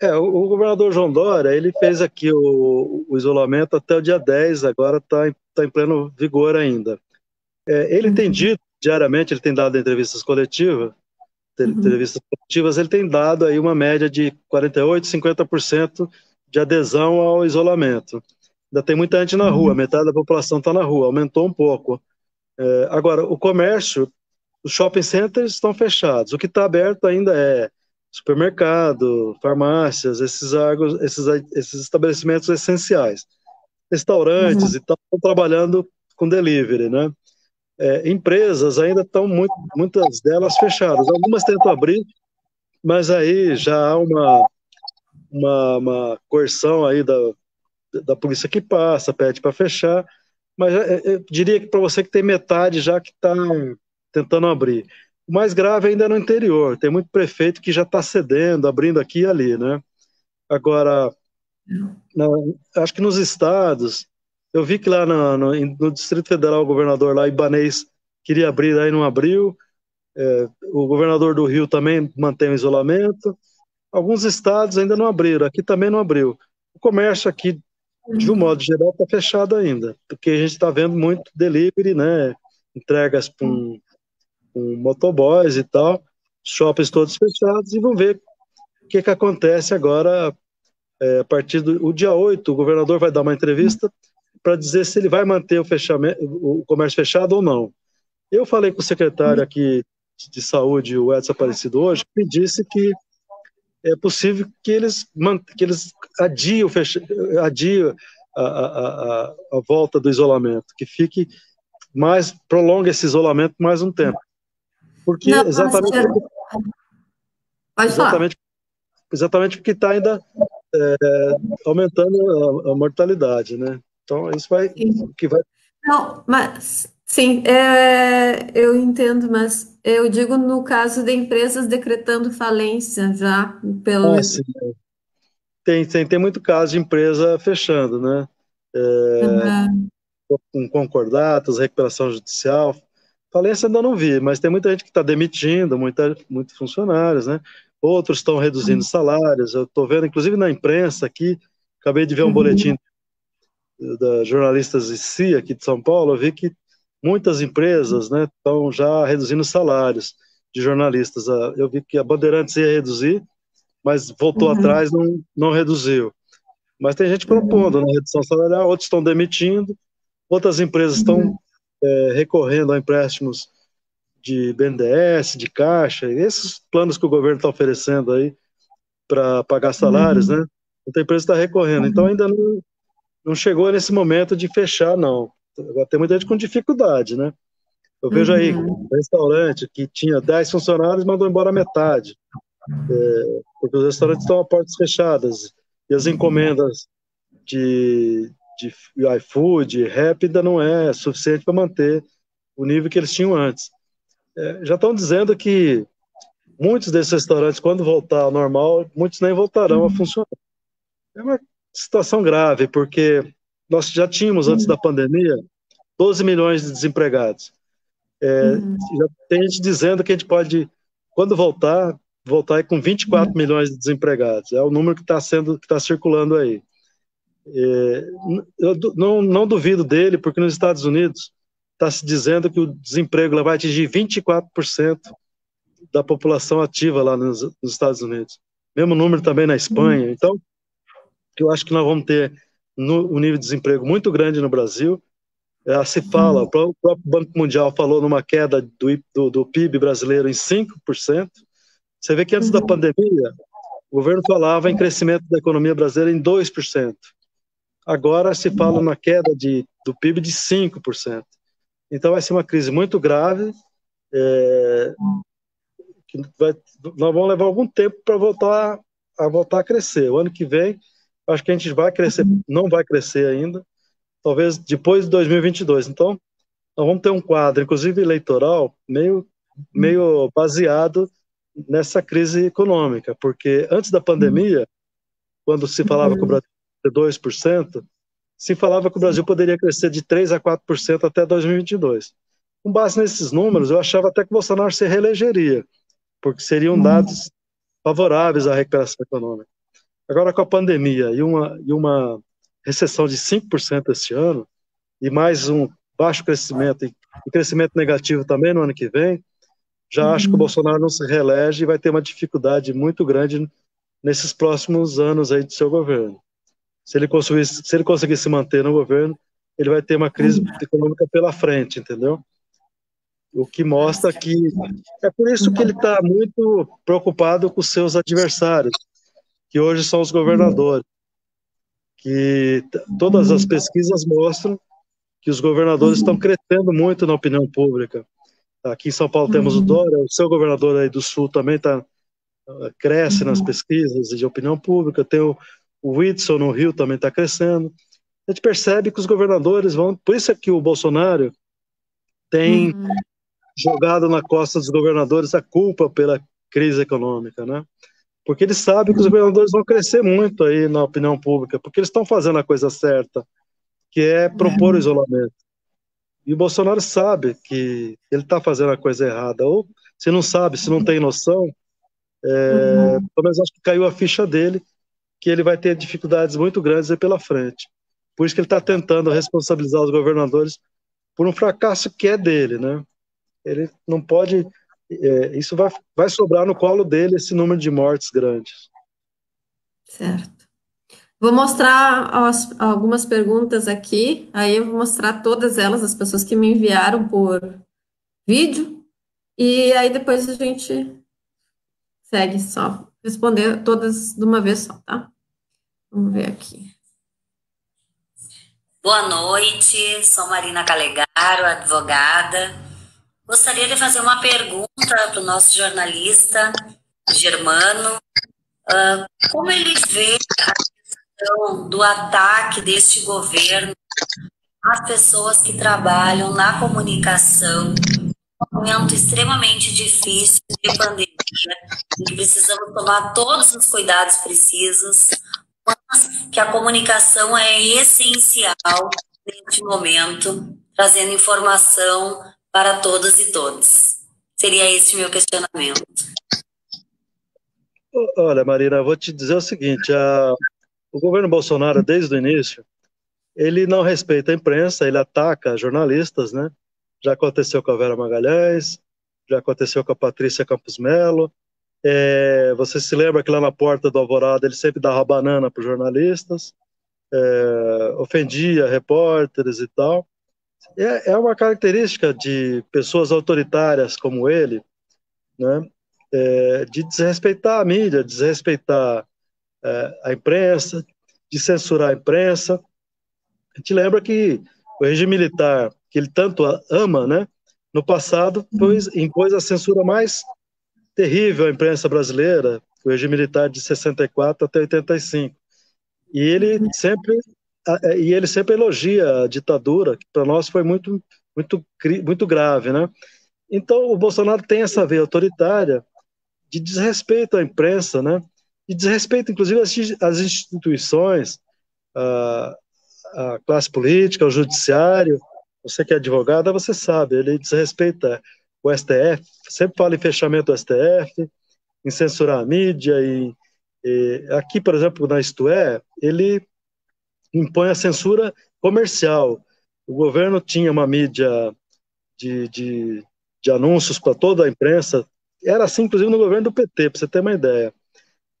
É, o, governador João Dória, ele fez aqui o, o isolamento até o dia 10, agora está tá em pleno vigor ainda. É, ele uhum. tem dito, diariamente, ele tem dado entrevistas coletivas, uhum. entrevistas coletivas, ele tem dado aí uma média de 48, 50% de adesão ao isolamento. Ainda tem muita gente na rua, uhum. metade da população está na rua, aumentou um pouco. É, agora, o comércio, os shopping centers estão fechados. O que está aberto ainda é supermercado, farmácias, esses, esses, esses estabelecimentos essenciais. Restaurantes uhum. e tal, estão trabalhando com delivery, né? É, empresas ainda estão muito, muitas delas fechadas. Algumas tentam abrir, mas aí já há uma, uma, uma coerção aí da, da polícia que passa, pede para fechar. Mas é, é, eu diria que para você que tem metade já que está tentando abrir. O mais grave ainda é no interior. Tem muito prefeito que já está cedendo, abrindo aqui e ali, né? Agora, na, acho que nos estados eu vi que lá no, no, no Distrito Federal, o governador lá, Ibanês, queria abrir, aí não abriu. É, o governador do Rio também mantém o isolamento. Alguns estados ainda não abriram, aqui também não abriu. O comércio aqui, de um modo geral, está fechado ainda, porque a gente está vendo muito delivery, né? Entregas com, motoboys e tal, shoppings todos fechados, e vamos ver o que, que acontece agora é, a partir do dia 8, o governador vai dar uma entrevista para dizer se ele vai manter o, fechamento, o comércio fechado ou não. Eu falei com o secretário aqui de saúde, o Edson Aparecido, hoje, que disse que é possível que eles, que eles adiem, o fecha, adiem a, a, a, a volta do isolamento, que fique mais, prolongue esse isolamento mais um tempo. Porque não, exatamente. Pode exatamente, exatamente porque está ainda é, aumentando a, mortalidade, né? Então isso vai, que vai. Não, mas sim, é, eu entendo, mas eu digo no caso de empresas decretando falência já pelo. Ah, sim. Tem, tem, tem muito caso de empresa fechando, né? É, uhum. Com concordatos, recuperação judicial. Falência ainda não vi, mas tem muita gente que está demitindo, muita, muitos funcionários, né? outros estão reduzindo uhum. salários. Eu estou vendo, inclusive na imprensa aqui, acabei de ver um uhum. boletim da jornalistas ICI aqui de São Paulo, eu vi que muitas empresas né, estão já reduzindo salários de jornalistas. Ah, eu vi que a Bandeirantes ia reduzir, mas voltou uhum. atrás, não, não reduziu. Mas tem gente propondo né, redução salarial, outros estão demitindo, outras empresas estão é, recorrendo a empréstimos de BNDES, de Caixa, esses planos que o governo está oferecendo aí para pagar salários, uhum. né? Muita empresa está recorrendo. Uhum. Então ainda não, não chegou nesse momento de fechar, não. Tem muita gente com dificuldade, né? Eu vejo aí uhum. um restaurante que tinha 10 funcionários mandou embora metade. É, porque os restaurantes estão a portas fechadas e as encomendas de, de iFood, Rap ainda não é suficiente para manter o nível que eles tinham antes é, já estão dizendo que muitos desses restaurantes, quando voltar ao normal, muitos nem voltarão a funcionar. É uma situação grave, porque nós já tínhamos, antes da pandemia, 12 milhões de desempregados. É, uhum. Já tem gente dizendo que a gente pode, quando voltar, voltar com 24 uhum. milhões de desempregados. É o número que está sendo, que está circulando aí. É, eu não, não duvido dele, porque nos Estados Unidos está se dizendo que o desemprego vai atingir 24% da população ativa lá nos, nos, Estados Unidos. Mesmo número também na Espanha. Então, eu acho que nós vamos ter no, um nível de desemprego muito grande no Brasil. É, se fala, o próprio Banco Mundial falou numa queda do, do, do PIB brasileiro em 5%. Você vê que antes da pandemia, o governo falava em crescimento da economia brasileira em 2%. Agora se fala na queda de, do PIB de 5%. Então vai ser uma crise muito grave, é, que vai, nós vamos levar algum tempo para voltar a voltar a crescer. O ano que vem, acho que a gente vai crescer, não vai crescer ainda, talvez depois de 2022. Então, nós vamos ter um quadro, inclusive eleitoral, meio, meio baseado nessa crise econômica, porque antes da pandemia, quando se falava que o Brasil 2%, se falava que o Brasil poderia crescer de 3% a 4% até 2022. Com base nesses números, eu achava até que Bolsonaro se reelegeria, porque seriam uhum. dados favoráveis à recuperação econômica. Agora, com a pandemia e uma, e uma recessão de 5% este ano, e mais um baixo crescimento, e crescimento negativo também no ano que vem, já acho que o uhum. Bolsonaro não se reelege e vai ter uma dificuldade muito grande nesses próximos anos aí do seu governo se ele se ele conseguir se manter no governo, ele vai ter uma crise uhum. econômica pela frente, entendeu? O que mostra que é por isso que ele está muito preocupado com seus adversários, que hoje são os governadores, que todas as pesquisas mostram que os governadores estão crescendo muito na opinião pública. Aqui em São Paulo temos o Dória, o seu governador aí do Sul também tá, cresce nas pesquisas de opinião pública, tem o, o Whitson no Rio também está crescendo. A gente percebe que os governadores vão. Por isso é que o Bolsonaro tem uhum. jogado na costa dos governadores a culpa pela crise econômica, né? Porque ele sabe que os governadores vão crescer muito aí na opinião pública, porque eles estão fazendo a coisa certa, que é propor o isolamento. E o Bolsonaro sabe que ele está fazendo a coisa errada, ou se não sabe, se não tem noção, é, pelo menos acho que caiu a ficha dele, que ele vai ter dificuldades muito grandes aí pela frente. Por isso que ele está tentando responsabilizar os governadores por um fracasso que é dele, né? Ele não pode, é, isso vai, vai sobrar no colo dele esse número de mortes grandes. Certo. Vou mostrar as, algumas perguntas aqui, aí eu vou mostrar todas elas, as pessoas que me enviaram por vídeo, e aí depois a gente segue só, responder todas de uma vez só, tá? Vamos ver aqui. Boa noite, sou Marina Calegaro, advogada. Gostaria de fazer uma pergunta para o nosso jornalista Germano. Uh, como ele vê a questão do ataque deste governo às pessoas que trabalham na comunicação, um momento extremamente difícil de pandemia, em que precisamos tomar todos os cuidados precisos, que a comunicação é essencial neste momento, trazendo informação para todas e todos. Seria esse meu questionamento. Olha, Marina, vou te dizer o seguinte: a, o governo Bolsonaro, desde o início, ele não respeita a imprensa, ele ataca jornalistas, né? Já aconteceu com a Vera Magalhães, já aconteceu com a Patrícia Campos Melo. É, você se lembra que lá na porta do Alvorada ele sempre dava banana para os jornalistas, é, ofendia repórteres e tal. É, é, uma característica de pessoas autoritárias como ele, né? É, de desrespeitar a mídia, desrespeitar é, a imprensa, de censurar a imprensa. A gente lembra que o regime militar, que ele tanto ama, né, no passado pois, impôs a censura mais terrível à imprensa brasileira, o regime militar de 64 até 85. E ele sempre é, e ele sempre elogia a ditadura, que para nós foi muito muito muito grave, né? Então o Bolsonaro tem essa veia autoritária de desrespeito à imprensa, né? e desrespeita, inclusive, as, instituições, a, a, classe política, o judiciário. Você que é advogada, você sabe, ele desrespeita o STF, sempre fala em fechamento do STF, em censurar a mídia, e, e aqui, por exemplo, na Isto É, ele impõe a censura comercial. O governo tinha uma mídia de, de, de anúncios para toda a imprensa, era assim, inclusive, no governo do PT, para você ter uma ideia.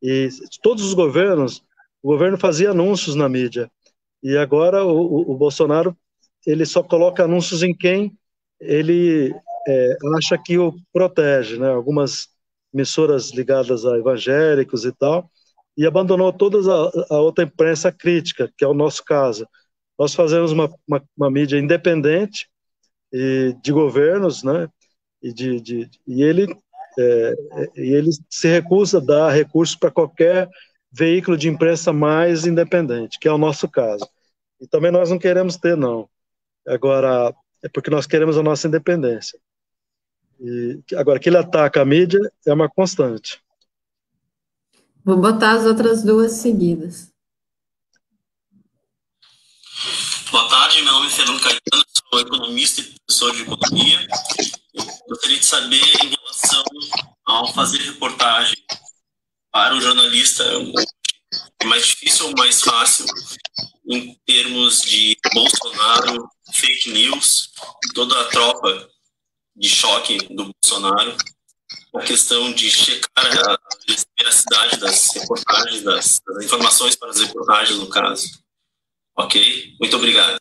E todos os governos, o governo fazia anúncios na mídia. E agora o, o Bolsonaro ele só coloca anúncios em quem ele é, acha que o protege, né? Algumas emissoras ligadas a evangélicos e tal, e abandonou toda a, a, outra imprensa crítica, que é o nosso caso. Nós fazemos uma, uma, uma mídia independente e de governos, né? E, de, de, e ele é, e ele se recusa a dar recursos para qualquer veículo de imprensa mais independente, que é o nosso caso. E também nós não queremos ter, não. Agora, é porque nós queremos a nossa independência. E, agora, que ele ataca a mídia é uma constante. Vou botar as outras duas seguidas. Boa tarde, meu nome é Fernando Caetano, sou economista e professor de economia. Eu gostaria de saber, em relação ao fazer reportagem para o jornalista, é mais difícil ou mais fácil em termos de Bolsonaro, fake news, toda a tropa de choque do Bolsonaro, a questão de checar a veracidade das reportagens, das, das informações para as reportagens, no caso. Ok? Muito obrigado.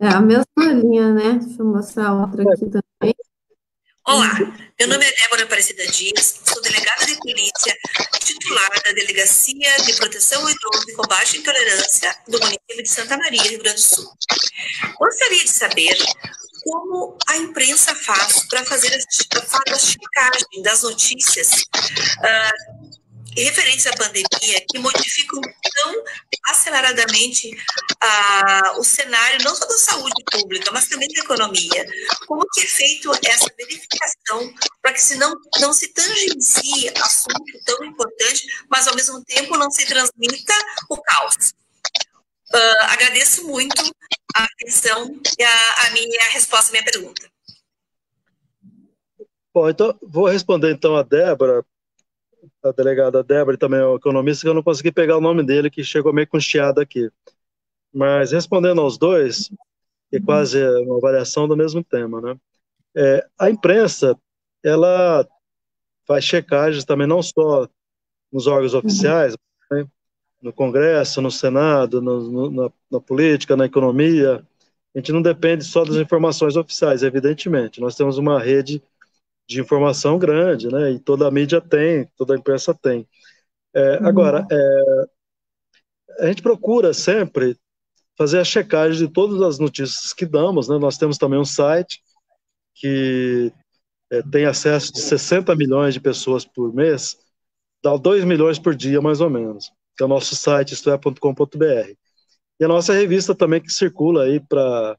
É a mesma linha, né? Deixa eu mostrar outra aqui também. Olá, meu nome é Débora Aparecida Dias, sou delegada de polícia, titular da Delegacia de Proteção ao Idoso e Combate à Intolerância do município de Santa Maria, Rio Grande do Sul. Gostaria de saber como a imprensa faz para fazer a, a checagem das notícias uh, referentes à pandemia que modificam tão aceleradamente ah, o cenário não só da saúde pública, mas também da economia. Como que é feito essa verificação para que se não, não se tangencie assunto tão importante, mas ao mesmo tempo não se transmita o caos? Uh, agradeço muito a atenção e a, a minha a resposta à minha pergunta. Bom, então vou responder então a Débora, a delegada Débora e também o economista, que eu não consegui pegar o nome dele, que chegou meio com chiado aqui. Mas respondendo aos dois, que é quase uma variação do mesmo tema, né? É, a imprensa, ela faz checagens também não só nos órgãos oficiais, né? No Congresso, no Senado, no, no, na, na, política, na economia. A gente não depende só das informações oficiais, evidentemente. Nós temos uma rede de informação grande, né? E toda a mídia tem, toda a imprensa tem. É, uhum. Agora, é, a gente procura sempre fazer a checagem de todas as notícias que damos, né? Nós temos também um site que é, tem acesso de 60 milhões de pessoas por mês, dá 2 milhões por dia, mais ou menos, que é o nosso site, istoé.com.br. E a nossa revista também que circula aí para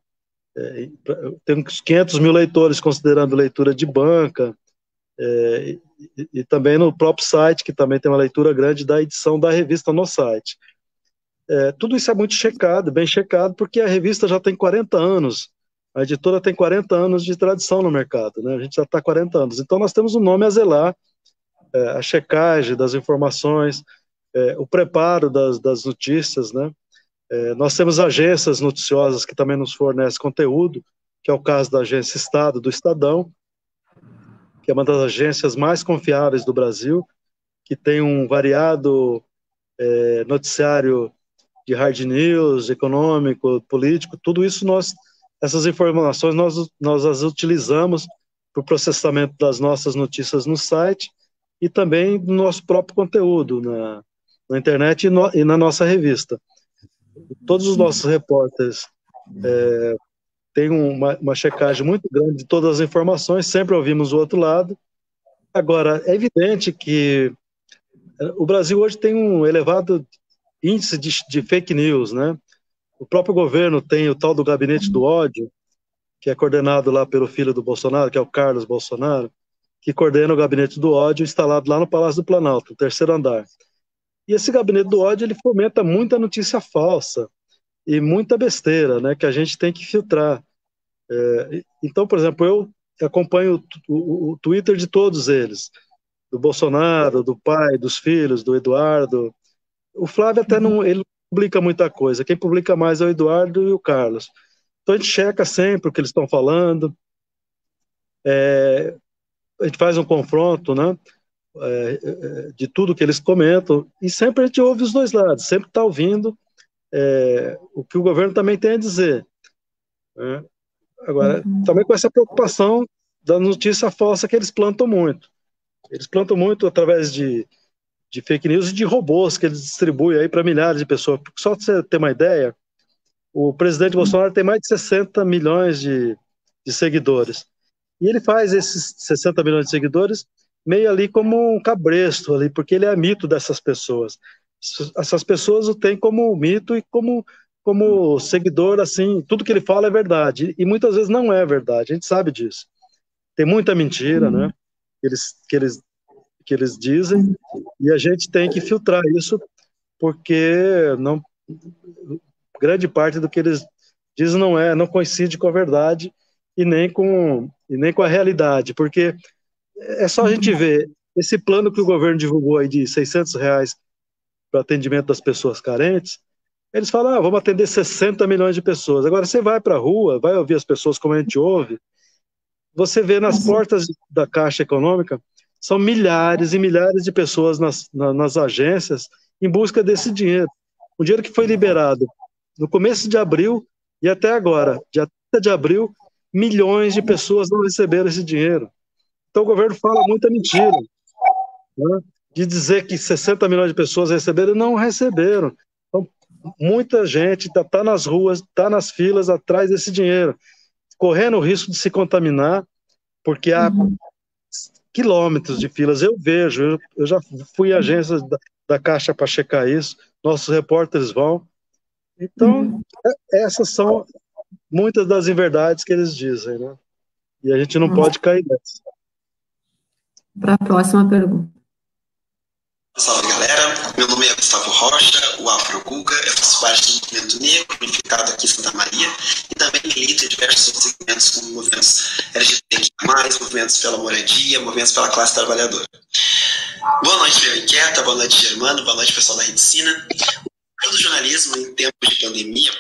é, tem 500 mil leitores, considerando leitura de banca, é, e, e, também no próprio site, que também tem uma leitura grande da edição da revista no site. É, tudo isso é muito checado, bem checado, porque a revista já tem 40 anos, a editora tem 40 anos de tradição no mercado, né? a gente já está 40 anos, então nós temos um nome a zelar, é, a checagem das informações, é, o preparo das, das notícias, né? É, nós temos agências noticiosas que também nos fornecem conteúdo, que é o caso da agência Estado, do Estadão, que é uma das agências mais confiáveis do Brasil, que tem um variado é, noticiário de hard news, econômico, político, tudo isso nós, essas informações nós, nós as utilizamos para o processamento das nossas notícias no site e também no nosso próprio conteúdo na, na internet e, no, e na nossa revista todos os nossos repórteres é, têm uma, uma checagem muito grande de todas as informações, sempre ouvimos o outro lado. Agora, é evidente que é, o Brasil hoje tem um elevado índice de, de, fake news, né? O próprio governo tem o tal do gabinete do ódio, que é coordenado lá pelo filho do Bolsonaro, que é o Carlos Bolsonaro, que coordena o gabinete do ódio instalado lá no Palácio do Planalto, no terceiro andar. E esse gabinete do ódio ele fomenta muita notícia falsa e muita besteira, né, que a gente tem que filtrar. É, então, por exemplo, eu acompanho o, o, o, Twitter de todos eles, do Bolsonaro, do pai, dos filhos, do Eduardo. O Flávio até não ele publica muita coisa. Quem publica mais é o Eduardo e o Carlos. Então a gente checa sempre o que eles estão falando. É, a gente faz um confronto, né? É, é, de tudo que eles comentam, e sempre a gente ouve os dois lados, sempre está ouvindo é, o que o governo também tem a dizer. Né? Agora, uhum. também com essa preocupação da notícia falsa que eles plantam muito. Eles plantam muito através de, de fake news e de robôs que eles distribuem aí para milhares de pessoas. Só para você ter uma ideia, o presidente. Bolsonaro tem mais de 60 milhões de, de seguidores. E ele faz esses 60 milhões de seguidores meio ali como um cabresto ali, porque ele é mito dessas pessoas. Essas pessoas o têm como mito e como como seguidor, assim, tudo que ele fala é verdade. E muitas vezes não é verdade, a gente sabe disso. Tem muita mentira, né? Eles, que eles, que eles dizem, e a gente tem que filtrar isso, porque não, grande parte do que eles dizem não é, não coincide com a verdade e nem com, e nem com a realidade, porque é só a gente ver esse plano que o governo divulgou aí de 600 reais para atendimento das pessoas carentes. Eles falam, ah, vamos atender 60 milhões de pessoas. Agora você vai para a rua, vai ouvir as pessoas como a gente ouve. Você vê nas uhum. portas da Caixa Econômica, são milhares e milhares de pessoas nas, nas agências em busca desse dinheiro. O dinheiro que foi liberado no começo de abril e até agora, dia 30 de abril, milhões de pessoas não receberam esse dinheiro. Então o governo fala muita mentira. Né? De dizer que 60 milhões de pessoas receberam, não receberam. Então, muita gente está tá nas ruas, está nas filas atrás desse dinheiro, correndo o risco de se contaminar, porque há uhum. quilômetros de filas. Eu vejo, eu, eu já fui em agências da, da Caixa para checar isso, nossos repórteres vão. Então, uhum. Essas são muitas das inverdades que eles dizem, né? E a gente não uhum. pode cair nessa para a próxima pergunta. Salve galera, meu nome é Gustavo Rocha, o Afro Guga, eu faço parte do movimento negro unificado aqui em Santa Maria e também milito em diversos segmentos como movimentos LGBTQ+, movimentos pela moradia, movimentos pela classe trabalhadora. Boa noite, Bia Inquieta, boa noite, Germano, boa noite, pessoal da Redicina. O jornalismo em tempos de pandemia,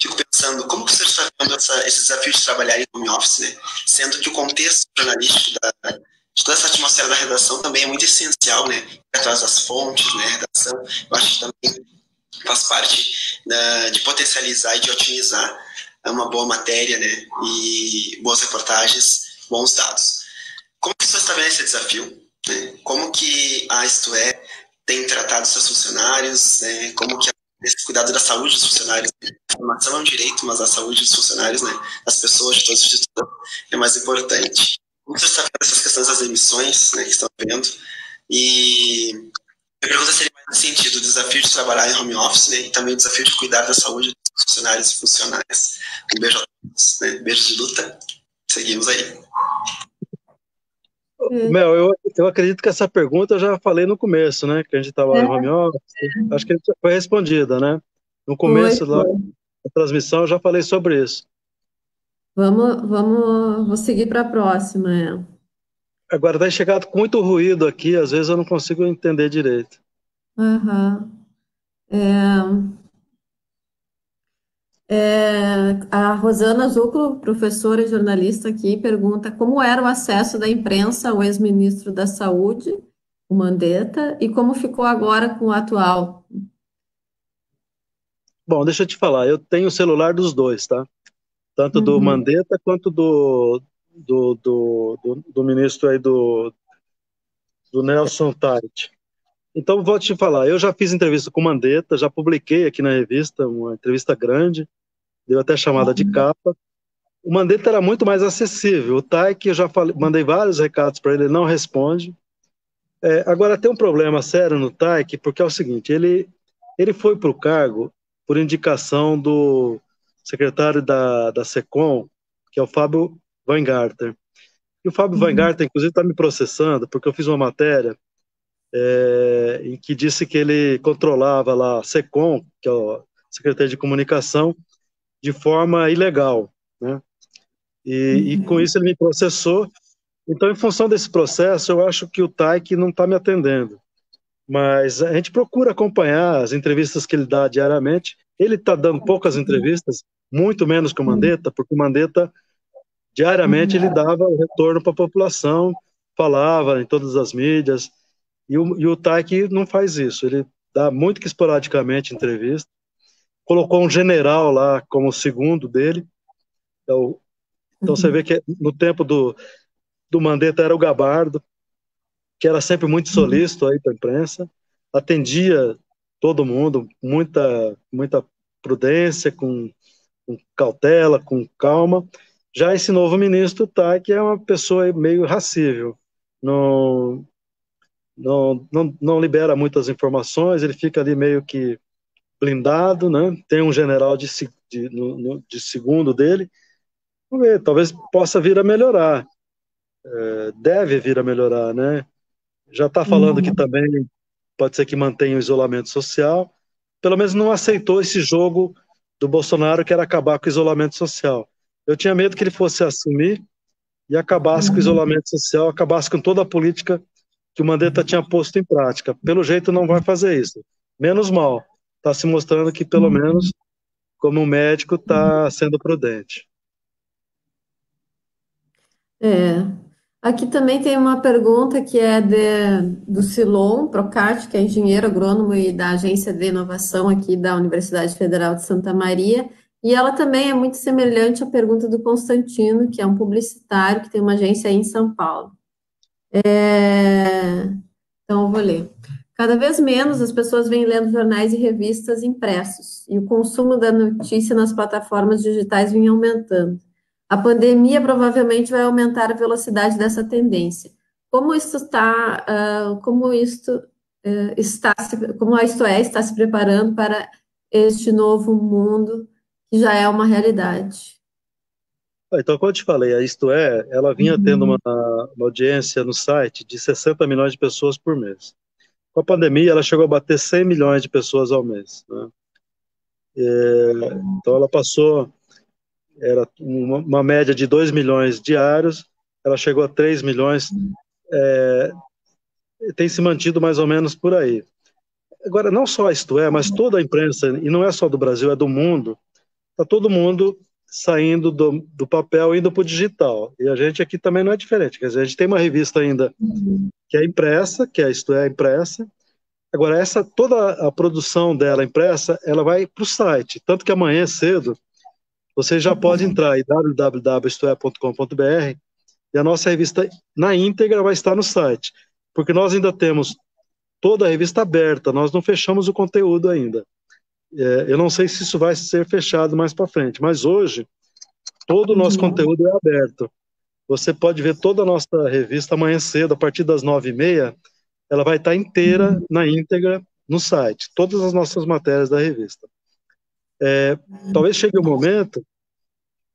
fico pensando como que você está vendo essa, esse desafio de trabalhar em home office, né? Sendo que o contexto jornalístico da toda essa atmosfera da redação também é muito essencial, né? Atrás das fontes, né? Redação, eu acho que também faz parte da, de potencializar e de otimizar uma boa matéria, né? E boas reportagens, bons dados. Como que você está vendo esse desafio? Né? Como que a Isto É tem tratado seus funcionários? Né? Como que esse cuidado da saúde dos funcionários. A formação é um direito, mas a saúde dos funcionários, né, das pessoas, de todos os é mais importante. Muito vendo essas questões das emissões, né, que estão vendo, e a pergunta seria mais nesse sentido, o desafio de trabalhar em home office, né, e também o desafio de cuidar da saúde dos funcionários e funcionárias. Um beijo a todos, né, beijo de luta, seguimos aí. Mel, eu, eu acredito que essa pergunta eu já falei no começo, né? Que a gente estava é. em home office. É. Acho que foi respondida, né? No começo foi, da transmissão eu já falei sobre isso. Vamos, vamos, vou seguir para a próxima. É. Agora vai chegar com muito ruído aqui, às vezes eu não consigo entender direito. Uhum. É, é, a Rosana Zuclo, professora e jornalista aqui, pergunta como era o acesso da imprensa ao ex-ministro da Saúde, o Mandetta, e como ficou agora com o atual. Bom, deixa eu te falar, eu tenho o celular dos dois, tá? Tanto do uhum. Mandetta quanto do, do, do, do, do ministro aí do, do Nelson Tait. Então, vou te falar, eu já fiz entrevista com o Mandetta, já publiquei aqui na revista uma entrevista grande, deu até chamada de uhum. capa. O Mandetta era muito mais acessível. O Taik, eu já falei, mandei vários recados para ele, ele não responde. É, agora, tem um problema sério no Taik, porque é o seguinte: ele, ele foi para o cargo por indicação do secretário da, da SECOM, que é o Fábio Weingarten. E o Fábio uhum. Weingarten, inclusive, está me processando, porque eu fiz uma matéria é, em que disse que ele controlava lá a SECOM, que é a Secretaria de Comunicação, de forma ilegal, né? E, uhum. e, com isso ele me processou. Então, em função desse processo, eu acho que o TAIC não está me atendendo. Mas a gente procura acompanhar as entrevistas que ele dá diariamente. Ele está dando poucas entrevistas, muito menos que o Mandetta, porque o Mandetta, diariamente, ele dava o retorno para a população, falava em todas as mídias. E o, e o TAIC não faz isso. Ele dá muito que esporadicamente entrevista colocou um general lá como segundo dele. Então, então uhum. você vê que no tempo do, do Mandetta era o Gabardo, que era sempre muito uhum. solícito aí para a imprensa, atendia todo mundo, muita, muita prudência, com, com cautela, com calma. Já esse novo ministro, tá, que é uma pessoa meio racível, não, não, não, não libera muitas informações, ele fica ali meio que blindado, né? Tem um general de, de, no, de segundo dele. Vamos ver, talvez possa vir a melhorar. É, deve vir a melhorar, né? Já está falando uhum. que também pode ser que mantenha o isolamento social. Pelo menos não aceitou esse jogo do Bolsonaro que era acabar com o isolamento social. Eu tinha medo que ele fosse assumir e acabasse com o isolamento social, acabasse com toda a política que o Mandetta tinha posto em prática. Pelo jeito não vai fazer isso. Menos mal está se mostrando que, pelo menos, como médico, está sendo prudente. É. Aqui também tem uma pergunta que é de, do Silon Procati, que é engenheiro agrônomo e da Agência de Inovação aqui da Universidade Federal de Santa Maria, e ela também é muito semelhante à pergunta do Constantino, que é um publicitário que tem uma agência aí em São Paulo. É, então, eu vou ler. Cada vez menos as pessoas vêm lendo jornais e revistas impressos, e o consumo da notícia nas plataformas digitais vem aumentando. A pandemia provavelmente vai aumentar a velocidade dessa tendência. Como isso está, uh, como isto uh, está, se, como a Isto É está se preparando para este novo mundo que já é uma realidade? Então, como eu te falei, a Isto É, ela vinha uhum. tendo uma, uma audiência no site de 60 milhões de pessoas por mês. Com com a pandemia, ela chegou a bater 100 milhões de pessoas ao mês. Né? É, então, ela passou, era uma, uma, média de 2 milhões diários, ela chegou a 3 milhões, é, tem se mantido mais ou menos por aí. Agora, não só isto é, mas toda a imprensa, e não é só do Brasil, é do mundo, está todo mundo saindo do, do papel indo para o digital. E a gente aqui também não é diferente. Quer dizer, a gente tem uma revista ainda que é impressa, que é isto é impressa. Agora, essa toda a produção dela impressa, ela vai para o site. Tanto que amanhã cedo você já pode entrar em www.istoé.com.br e a nossa revista na íntegra vai estar no site. Porque nós ainda temos toda a revista aberta, nós não fechamos o conteúdo ainda. É, eu não sei se isso vai ser fechado mais para frente, mas hoje todo o nosso uhum. conteúdo é aberto. Você pode ver toda a nossa revista amanhã cedo, a partir das nove e meia, ela vai estar inteira, uhum. na íntegra, no site, todas as nossas matérias da revista. É, talvez chegue o um momento,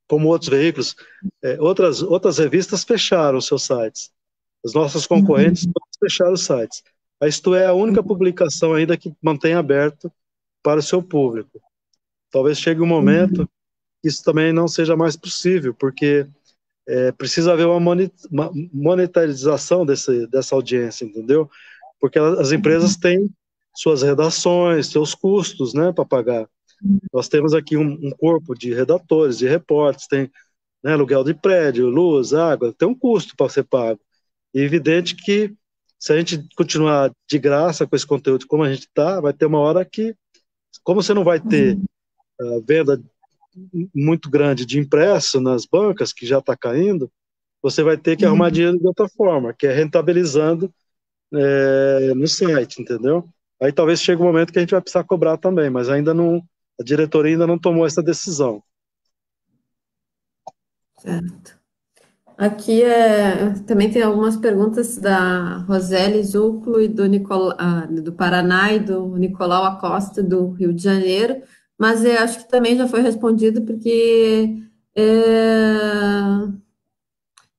como outros veículos, é, outras, outras revistas fecharam seus sites. Os nossos concorrentes uhum. fecharam os sites. Isto é a única publicação ainda que mantém aberto para o seu público. Talvez chegue um momento que isso também não seja mais possível, porque é, precisa haver uma monetarização desse, dessa audiência, entendeu? Porque as empresas têm suas redações, seus custos, né, para pagar. Nós temos aqui um, um, corpo de redatores, de repórteres, tem né, aluguel de prédio, luz, água, tem um custo para ser pago. E é evidente que se a gente continuar de graça com esse conteúdo como a gente está, vai ter uma hora que como você não vai ter uh, venda muito grande de impresso nas bancas, que já está caindo, você vai ter que uhum. arrumar dinheiro de outra forma, que é rentabilizando é, no site, entendeu? Aí talvez chegue um momento que a gente vai precisar cobrar também, mas ainda não, a diretoria ainda não tomou essa decisão. Certo. Aqui é, também tem algumas perguntas da Roseli Zuclo e do, Nicola, ah, do Paraná e do Nicolau Acosta do Rio de Janeiro, mas eu acho que também já foi respondido porque é,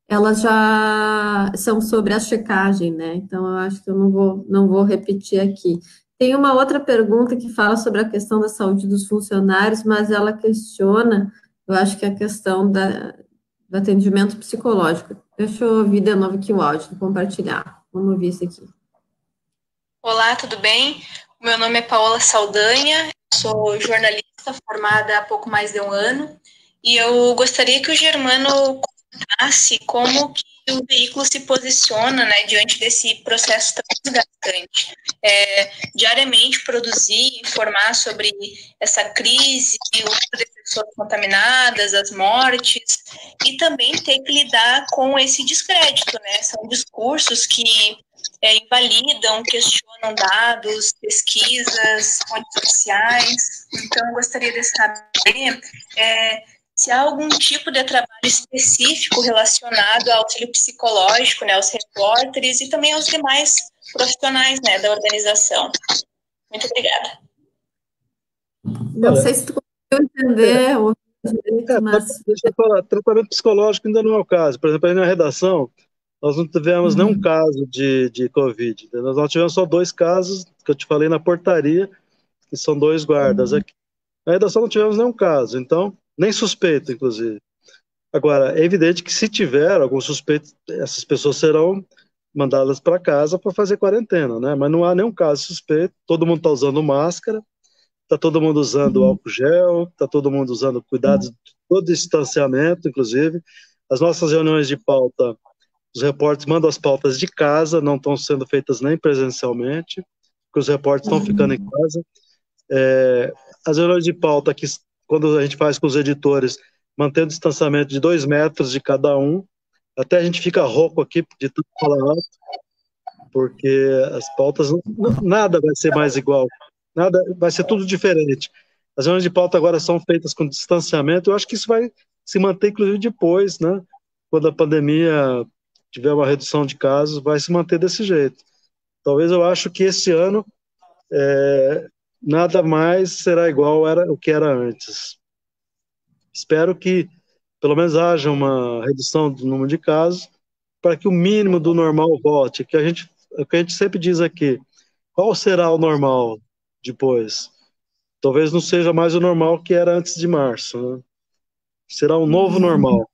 elas já são sobre a checagem, né? Então eu acho que eu não vou, não vou repetir aqui. Tem uma outra pergunta que fala sobre a questão da saúde dos funcionários, mas ela questiona, eu acho que a questão da, do atendimento psicológico. Deixa eu ouvir de novo aqui o áudio, compartilhar. Vamos ouvir isso aqui. Olá, tudo bem? Meu nome é Paola Saldanha, sou jornalista formada há pouco mais de um ano e eu gostaria que o Germano comentasse como que o veículo se posiciona né, diante desse processo tão desgastante. É, diariamente produzir, informar sobre essa crise, o número de pessoas contaminadas, as mortes, e também ter que lidar com esse descrédito. Né? São discursos que é, invalidam, questionam dados, pesquisas, fontes oficiais. Então, eu gostaria de saber é, se há algum tipo de trabalho específico relacionado ao auxílio psicológico, né, aos repórteres e também aos demais profissionais né, da organização. Muito obrigada. Não sei se tu conseguiu entender é, o é, mas... Deixa eu falar, tratamento psicológico ainda não é o caso. Por exemplo, aí na redação, nós não tivemos uhum. nenhum caso de, de Covid. Nós tivemos só dois casos, que eu te falei na portaria, que são dois guardas uhum. aqui. Na redação não tivemos nenhum caso, então nem suspeito, inclusive. Agora, é evidente que se tiver algum suspeito, essas pessoas serão mandadas para casa para fazer quarentena, né? Mas não há nenhum caso suspeito, todo mundo está usando máscara, está todo mundo usando uhum. álcool gel, está todo mundo usando cuidados, todo distanciamento, inclusive. As nossas reuniões de pauta, os repórteres mandam as pautas de casa, não estão sendo feitas nem presencialmente, porque os repórteres estão ficando em casa. É, as reuniões de pauta que quando a gente faz com os editores, mantendo o distanciamento de dois metros de cada um, até a gente fica rouco aqui de tanto falar alto, porque as pautas, nada vai ser mais igual, nada, vai ser tudo diferente. As reuniões de pauta agora são feitas com distanciamento, eu acho que isso vai se manter, inclusive, depois, né? Quando a pandemia tiver uma redução de casos, vai se manter desse jeito. Talvez eu acho que esse ano é, nada mais será igual era o que era antes. Espero que pelo menos haja uma redução do número de casos para que o mínimo do normal volte, que a gente, o que a gente sempre diz aqui, qual será o normal depois? Talvez não seja mais o normal que era antes de março. Né? Será um novo uhum. normal.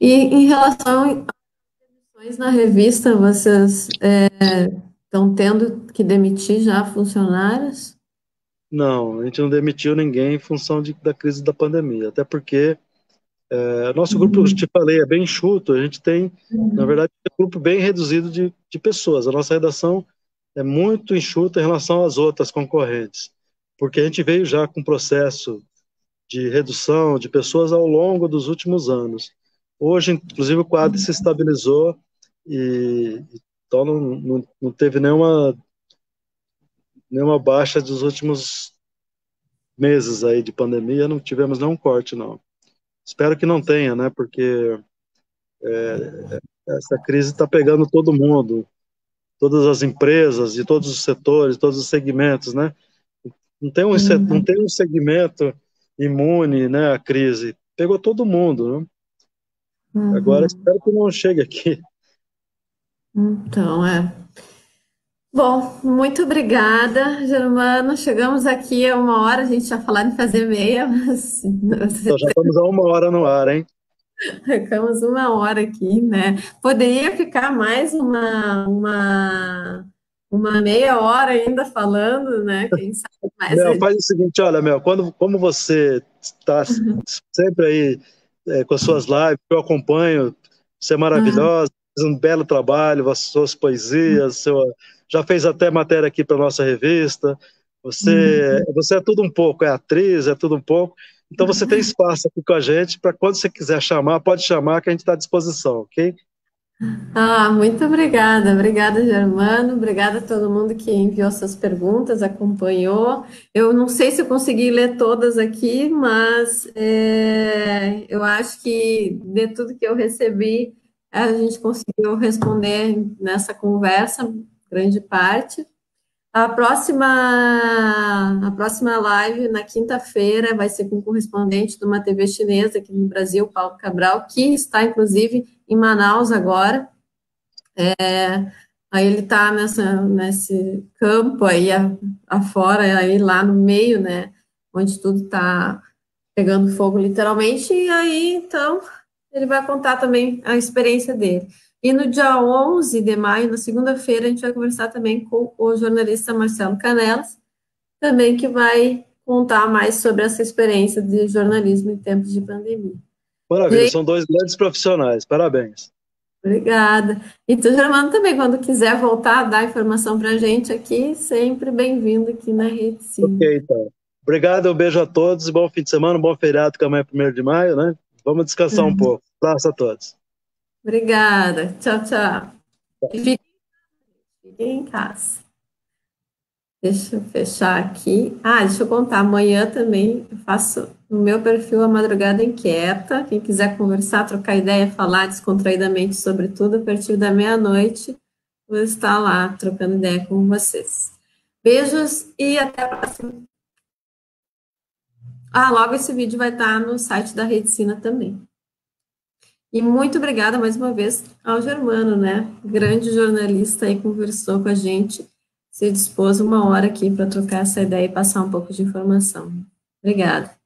E em relação às na revista, vocês estão é, tendo que demitir já funcionários? Não, a gente não demitiu ninguém em função de, da crise da pandemia, até porque é, nosso grupo, uhum. eu te falei, é bem enxuto, a gente tem, uhum. na verdade, um grupo bem reduzido de, de pessoas. A nossa redação é muito enxuta em relação às outras concorrentes, porque a gente veio já com um processo de redução de pessoas ao longo dos últimos anos. Hoje, inclusive, o quadro se estabilizou e então não, não, não teve nenhuma nenhuma baixa dos últimos meses aí de pandemia, não tivemos nenhum corte, não. Espero que não tenha, né? Porque é, essa crise está pegando todo mundo, todas as empresas, de todos os setores, todos os segmentos, né? Não tem um, uhum. não tem um segmento imune, né? A crise pegou todo mundo, né? Uhum. Agora espero que não chegue aqui. Então, é. Bom, muito obrigada, Germano. Chegamos aqui a uma hora, a gente já falou em fazer meia, mas. Então, já estamos a uma hora no ar, hein? Ficamos uma hora aqui, né? Poderia ficar mais uma, uma, uma meia hora ainda falando, né? Quem sabe mais. Mel, faz o seguinte, olha, Mel, quando, como você está sempre aí é, com as suas lives, eu acompanho, você é maravilhosa, faz um belo trabalho, as suas poesias, sua já fez até matéria aqui para nossa revista. Você, uhum. você é tudo um pouco, é atriz, é tudo um pouco. Então você tem espaço aqui com a gente para quando você quiser chamar, pode chamar que a gente está à disposição, ok? Ah, muito obrigada, obrigada Germano, obrigada a todo mundo que enviou suas perguntas, acompanhou. Eu não sei se eu consegui ler todas aqui, mas é, eu acho que de tudo que eu recebi, a gente conseguiu responder nessa conversa grande parte. A próxima, a próxima live, na quinta-feira, vai ser com um correspondente de uma TV chinesa aqui no Brasil, Paulo Cabral, que está, inclusive, em Manaus agora. É, aí ele está nesse campo aí afora, aí lá no meio, né, onde tudo está pegando fogo literalmente, e aí, então, ele vai contar também a experiência dele. E no dia 11 de maio, na segunda-feira, a gente vai conversar também com o jornalista Marcelo Canelas, também que vai contar mais sobre essa experiência de jornalismo em tempos de pandemia. Maravilha, são dois grandes profissionais, parabéns. Obrigada. E tu, Germano, também, quando quiser voltar a dar informação para a gente aqui, sempre bem-vindo aqui na Rede Sim. Ok, então. Obrigado, um beijo a todos, bom fim de semana, bom feriado, que amanhã é 1 de maio, né? Vamos descansar uhum. um pouco. Abraço a todos. Obrigada. Tchau, tchau. Fiquem, fiquem em casa. Deixa eu fechar aqui. Ah, deixa eu contar. Amanhã também eu faço no meu perfil a Madrugada Inquieta. Quem quiser conversar, trocar ideia, falar descontraidamente sobre tudo, a partir da meia-noite, vou estar lá trocando ideia com vocês. Beijos e até a próxima. Ah, logo esse vídeo vai estar no site da Redicina também. E muito obrigada mais uma vez ao Germano, né? Grande jornalista aí, conversou com a gente, se dispôs uma hora aqui para trocar essa ideia e passar um pouco de informação. Obrigada.